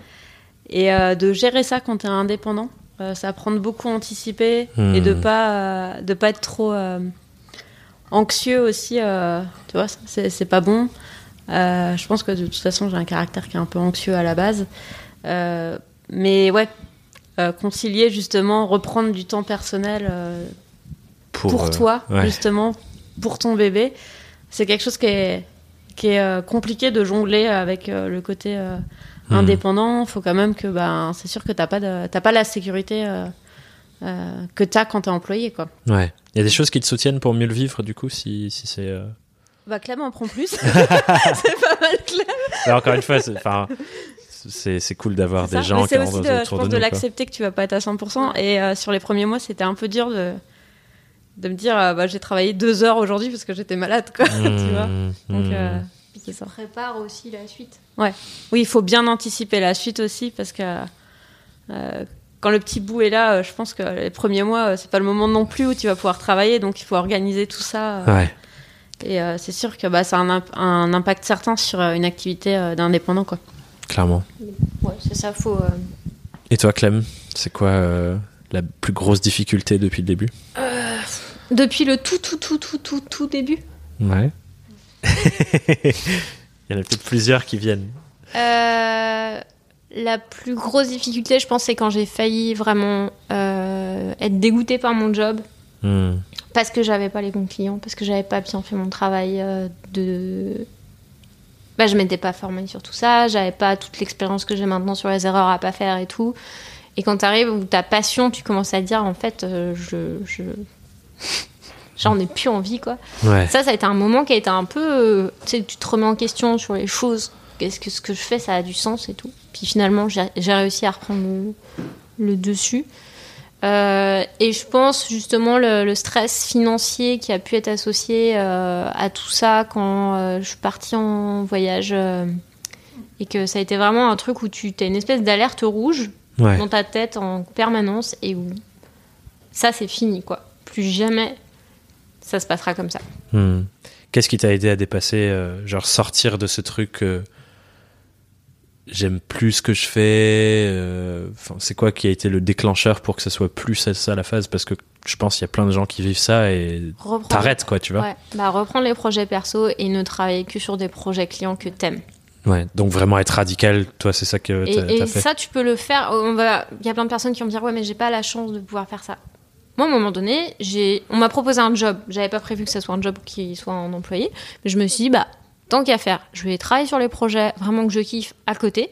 Et euh, de gérer ça quand tu es indépendant, ça prend beaucoup à anticiper Hmm. et de pas, euh, de pas être trop anxieux aussi. euh, tu vois, c'est pas bon. Euh, je pense que de toute façon, j'ai un caractère qui est un peu anxieux à la base. Euh, mais ouais, concilier justement, reprendre du temps personnel pour, toi, ouais. justement, pour ton bébé, c'est quelque chose qui est, qui est compliqué de jongler avec le côté Hmm. indépendant. faut quand même que, ben, c'est sûr que t'as pas, de- pas la sécurité euh, euh, que t'as quand t'es employé, quoi. Ouais. Il y a des choses qui te soutiennent pour mieux le vivre, du coup, si, si c'est. euh, Bah, Clem en prend plus. *laughs* *laughs* c'est pas mal, Clem. Alors, encore une fois, c'est, enfin, c'est, c'est cool d'avoir des ça. gens qui ont autour de, de, je pense, de l'accepter que tu vas pas être à 100%. Et euh, sur les premiers mois, c'était un peu dur de, de me dire, euh, bah, j'ai travaillé deux heures aujourd'hui parce que j'étais malade, quoi. *laughs* tu vois. Hmm, Donc, hmm. euh, Puis qui prépare aussi la suite. Oui, il faut bien anticiper la suite aussi parce que euh, quand le petit bout est là, euh, je pense que les premiers mois, euh, c'est pas le moment non plus où tu vas pouvoir travailler, donc il faut organiser tout ça. euh, Ouais. Et c'est sûr que bah, ça a un, imp- un impact certain sur une activité d'indépendant. Quoi. Clairement. Ouais, c'est ça, faut. Et toi, Clem, c'est quoi euh, la plus grosse difficulté depuis le début? Depuis le tout, tout, tout, tout, tout, tout début. Ouais. *laughs* Il y en a peut-être plusieurs qui viennent. Euh, la plus grosse difficulté, je pense, c'est quand j'ai failli vraiment euh, être dégoûtée par mon job Hmm. parce que j'avais pas les bons clients, parce que j'avais pas bien fait mon travail euh, de. Bah, je m'étais pas formée sur tout ça, j'avais pas toute l'expérience que j'ai maintenant sur les erreurs à pas faire et tout. Et quand tu arrives où ta passion, tu commences à dire en fait, euh, je, je, *laughs* J'en ai plus envie, quoi. Ouais. Ça, ça a été un moment qui a été un peu. euh, tu sais, tu te remets en question sur les choses. Qu'est-ce que ce que je fais, ça a du sens et tout. Puis finalement, j'ai réussi à reprendre le, le dessus. Euh, et je pense justement le, le stress financier qui a pu être associé euh, à tout ça quand euh, je suis partie en voyage. et que ça a été vraiment un truc où tu as une espèce d'alerte rouge Ouais. dans ta tête en permanence et où ça, c'est fini, quoi. Plus jamais ça se passera comme ça. Hmm. Qu'est-ce qui t'a aidé à dépasser, genre sortir de ce truc j'aime plus ce que je fais euh, C'est quoi qui a été le déclencheur pour que ce soit plus ça, ça la phase? Parce que je pense qu'il y a plein de gens qui vivent ça et t'arrêtes quoi, tu vois? Ouais, bah reprendre les projets perso et ne travailler que sur des projets clients que t'aimes. Ouais, donc vraiment être radical, toi c'est ça que Et, t'as et fait? ça, tu peux le faire. On va, il y a plein de personnes qui vont me dire ouais, mais j'ai pas la chance de pouvoir faire ça. Moi, à un moment donné, j'ai, on m'a proposé un job. J'avais pas prévu que ce soit un job qui soit un employé, mais je me suis dit bah tant qu'à faire, je vais travailler sur les projets vraiment que je kiffe à côté.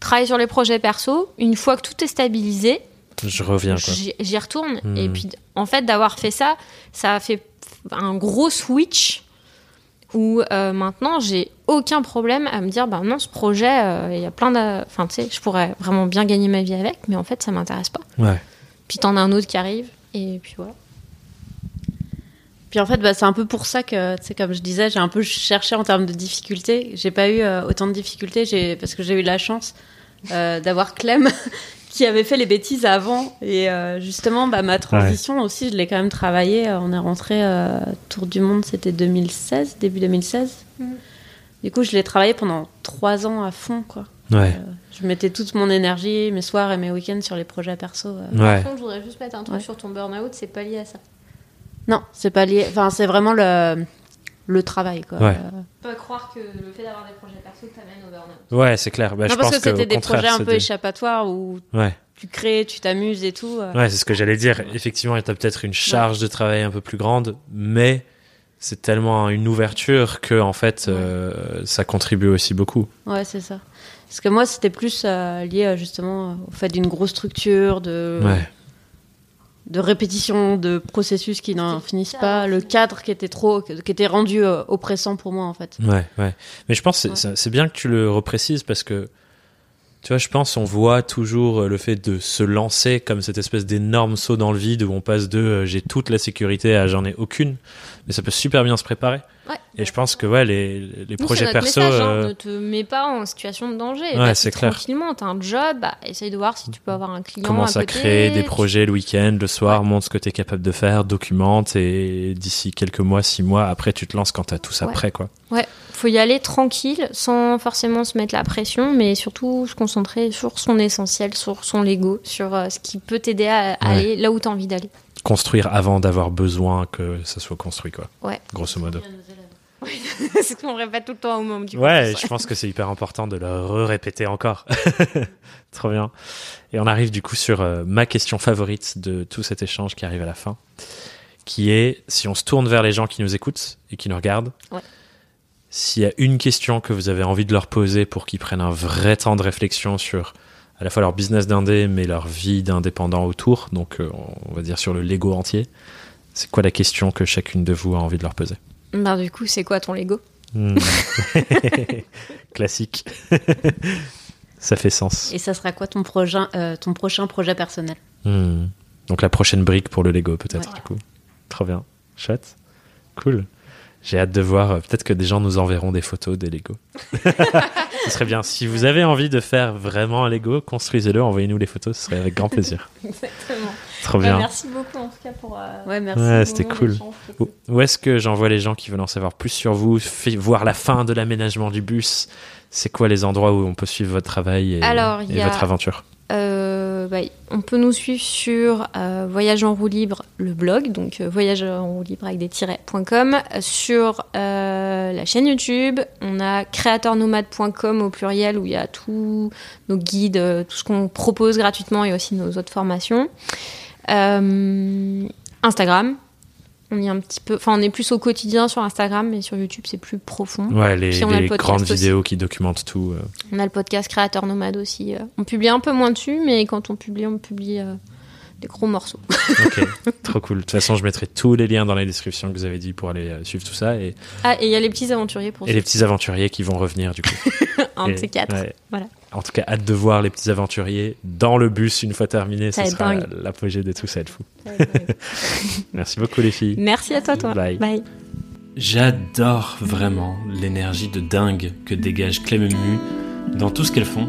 Travailler sur les projets perso. Une fois que tout est stabilisé, Je reviens j'y retourne. Hmm. Et puis, en fait, d'avoir fait ça, ça a fait un gros switch où euh, maintenant, j'ai aucun problème à me dire, bah non, ce projet, euh, il y a plein de... Enfin, tu sais, je pourrais vraiment bien gagner ma vie avec, mais en fait, ça m'intéresse pas. Ouais. Puis t'en as un autre qui arrive, et puis voilà. Puis en fait, bah, c'est un peu pour ça que, tu sais, comme je disais, j'ai un peu cherché en termes de difficultés. J'ai pas eu euh, autant de difficultés j'ai- parce que j'ai eu la chance euh, d'avoir Clem *laughs* qui avait fait les bêtises avant. Et euh, justement, bah, ma transition aussi, je l'ai quand même travaillé. Euh, On est rentré euh, Tour du Monde, c'était 2016, début 2016. Mhm. Du coup, je l'ai travaillé pendant trois ans à fond, quoi. Ouais. Je mettais toute mon énergie, mes soirs et mes week-ends sur les projets perso. euh. Ouais. Par contre, je voudrais juste mettre un truc Ouais. sur ton burn-out, c'est pas lié à ça. Non, c'est pas lié. Enfin, c'est vraiment le, le travail, quoi. Ouais. Euh, Pas croire que le fait d'avoir des projets perso t'amène au burn-out. Ouais, c'est clair. Bah, non, je parce pense que c'était des projets un peu des- échappatoires où Ouais. tu crées, tu t'amuses et tout. euh. Ouais, c'est ce que j'allais dire. Effectivement, tu as peut-être une charge de travail un peu plus grande, mais c'est tellement une ouverture que en fait, euh, ça contribue aussi beaucoup. Ouais, c'est ça. Parce que moi, c'était plus euh, lié justement au fait d'une grosse structure, de, Ouais. De répétition, de processus qui n'en finissent ça, pas, le cadre qui était trop, qui était rendu euh, oppressant pour moi en fait. Ouais, ouais. Mais je pense que c'est- Ouais. c'est c'est bien que tu le reprécises parce que, tu vois, je pense on voit toujours euh, le fait de se lancer comme cette espèce d'énorme saut dans le vide où on passe de euh, j'ai toute la sécurité à j'en ai aucune. Mais ça peut super bien se préparer. Ouais. Et je pense que, ouais, les, les Nous, projets perso. message, hein, euh, ne te mets pas en situation de danger. Ouais, c'est clair. Tranquillement, t'as un job, bah, essaye de voir si tu peux avoir un client commence à, à côté. créer des Tu- projets le week-end, le soir, montre ce que tu es capable de faire, documente et d'ici quelques mois, six mois, après tu te lances quand tu as tout ça Ouais. prêt. Quoi. Ouais, faut y aller tranquille, sans forcément se mettre la pression, mais surtout se concentrer sur son essentiel, sur son Lego, sur euh, ce qui peut t'aider à à Ouais. aller là où t'as envie d'aller. Construire avant d'avoir besoin que ça soit construit, quoi. Ouais. grosso modo. *laughs* c'est ce qu'on répète tout le temps au moment du Ouais, coup. je pense que c'est hyper important de le répéter encore. *laughs* Trop bien. Et on arrive du coup sur euh, ma question favorite de tout cet échange qui arrive à la fin, qui est si on se tourne vers les gens qui nous écoutent et qui nous regardent, Ouais. s'il y a une question que vous avez envie de leur poser pour qu'ils prennent un vrai temps de réflexion sur à la fois leur business d'indé, mais leur vie d'indépendant autour, donc euh, on va dire sur le Lego entier, c'est quoi la question que chacune de vous a envie de leur poser? Bah, du coup, c'est quoi ton Lego? Hmm. *laughs* Classique. *laughs* Ça fait sens. Et ça sera quoi ton prochain, euh, ton prochain projet personnel? Hmm. Donc la prochaine brique pour le Lego peut-être Ouais. du coup. Trop bien. Chouette. Cool. J'ai hâte de voir. euh, Peut-être que des gens nous enverront des photos des Lego. *laughs* ce serait bien. Si vous avez envie de faire vraiment un Lego, construisez-le, envoyez-nous les photos, ce serait avec grand plaisir. Exactement. Trop bien. merci beaucoup en tout cas pour. euh, Ouais, merci. Ouais, c'était cool. Où, où est-ce que j'envoie les gens qui veulent en savoir plus sur vous, voir la fin de l'aménagement du bus? C'est quoi les endroits où on peut suivre votre travail et, Alors, il et y a- votre aventure? Euh, bah, on peut nous suivre sur euh, Voyage en roue libre, le blog, donc euh, voyage en roue libre avec des tirets.com. Sur euh, la chaîne YouTube, on a créateurnomade.com au pluriel où il y a tous nos guides, euh, tout ce qu'on propose gratuitement et aussi nos autres formations. Euh, Instagram, on est un petit peu, enfin on est plus au quotidien sur Instagram, mais sur YouTube c'est plus profond. Ouais, les, Puis on a le grandes aussi. vidéos qui documentent tout. euh. On a le podcast Créateur Nomade aussi. euh. On publie un peu moins dessus, mais quand on publie, on publie euh, des gros morceaux. Ok, *laughs* trop cool. De toute façon, je mettrai tous les liens dans les descriptions que vous avez dit pour aller euh, suivre tout ça. Et, Ah, et il y a les petits aventuriers pour et les petits aventuriers qui vont revenir du coup. *laughs* un de ces quatre. ouais. Voilà. En tout cas, hâte de voir les petits aventuriers dans le bus une fois terminé. Ça Ça sera l'apogée de tout, ça va être fou. *laughs* Merci beaucoup les filles. Merci à toi, toi. Bye. Bye. J'adore vraiment l'énergie de dingue que dégage Clem Mu dans tout ce qu'elles font.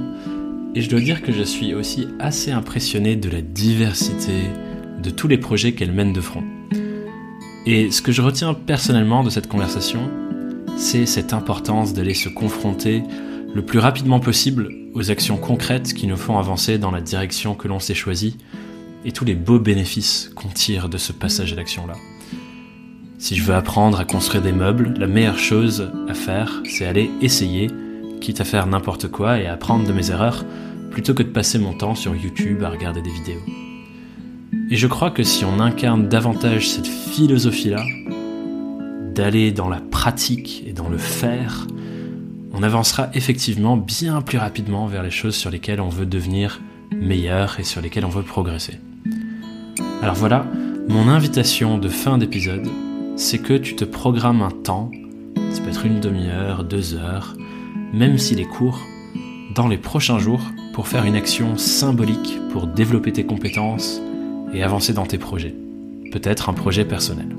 Et je dois dire que je suis aussi assez impressionné de la diversité de tous les projets qu'elles mènent de front. Et ce que je retiens personnellement de cette conversation, c'est cette importance d'aller se confronter le plus rapidement possible aux actions concrètes qui nous font avancer dans la direction que l'on s'est choisie et tous les beaux bénéfices qu'on tire de ce passage à l'action-là. Si je veux apprendre à construire des meubles, la meilleure chose à faire, c'est aller essayer, quitte à faire n'importe quoi et apprendre de mes erreurs, plutôt que de passer mon temps sur YouTube à regarder des vidéos. Et je crois que si on incarne davantage cette philosophie-là, d'aller dans la pratique et dans le faire, on avancera effectivement bien plus rapidement vers les choses sur lesquelles on veut devenir meilleur et sur lesquelles on veut progresser. Alors voilà, mon invitation de fin d'épisode, c'est que tu te programmes un temps, ça peut être une demi-heure, deux heures, même s'il est court, dans les prochains jours pour faire une action symbolique pour développer tes compétences et avancer dans tes projets. Peut-être un projet personnel.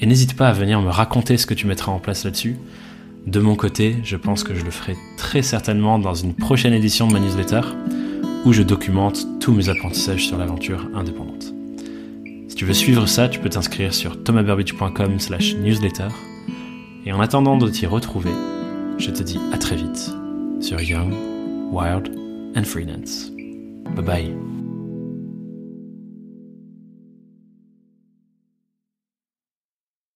Et n'hésite pas à venir me raconter ce que tu mettras en place là-dessus. De mon côté, je pense que je le ferai très certainement dans une prochaine édition de ma newsletter où je documente tous mes apprentissages sur l'aventure indépendante. Si tu veux suivre ça, tu peux t'inscrire sur thomasburbidge.com slash newsletter. Et en attendant de t'y retrouver, je te dis à très vite sur Young, Wild and Freelance. Bye bye.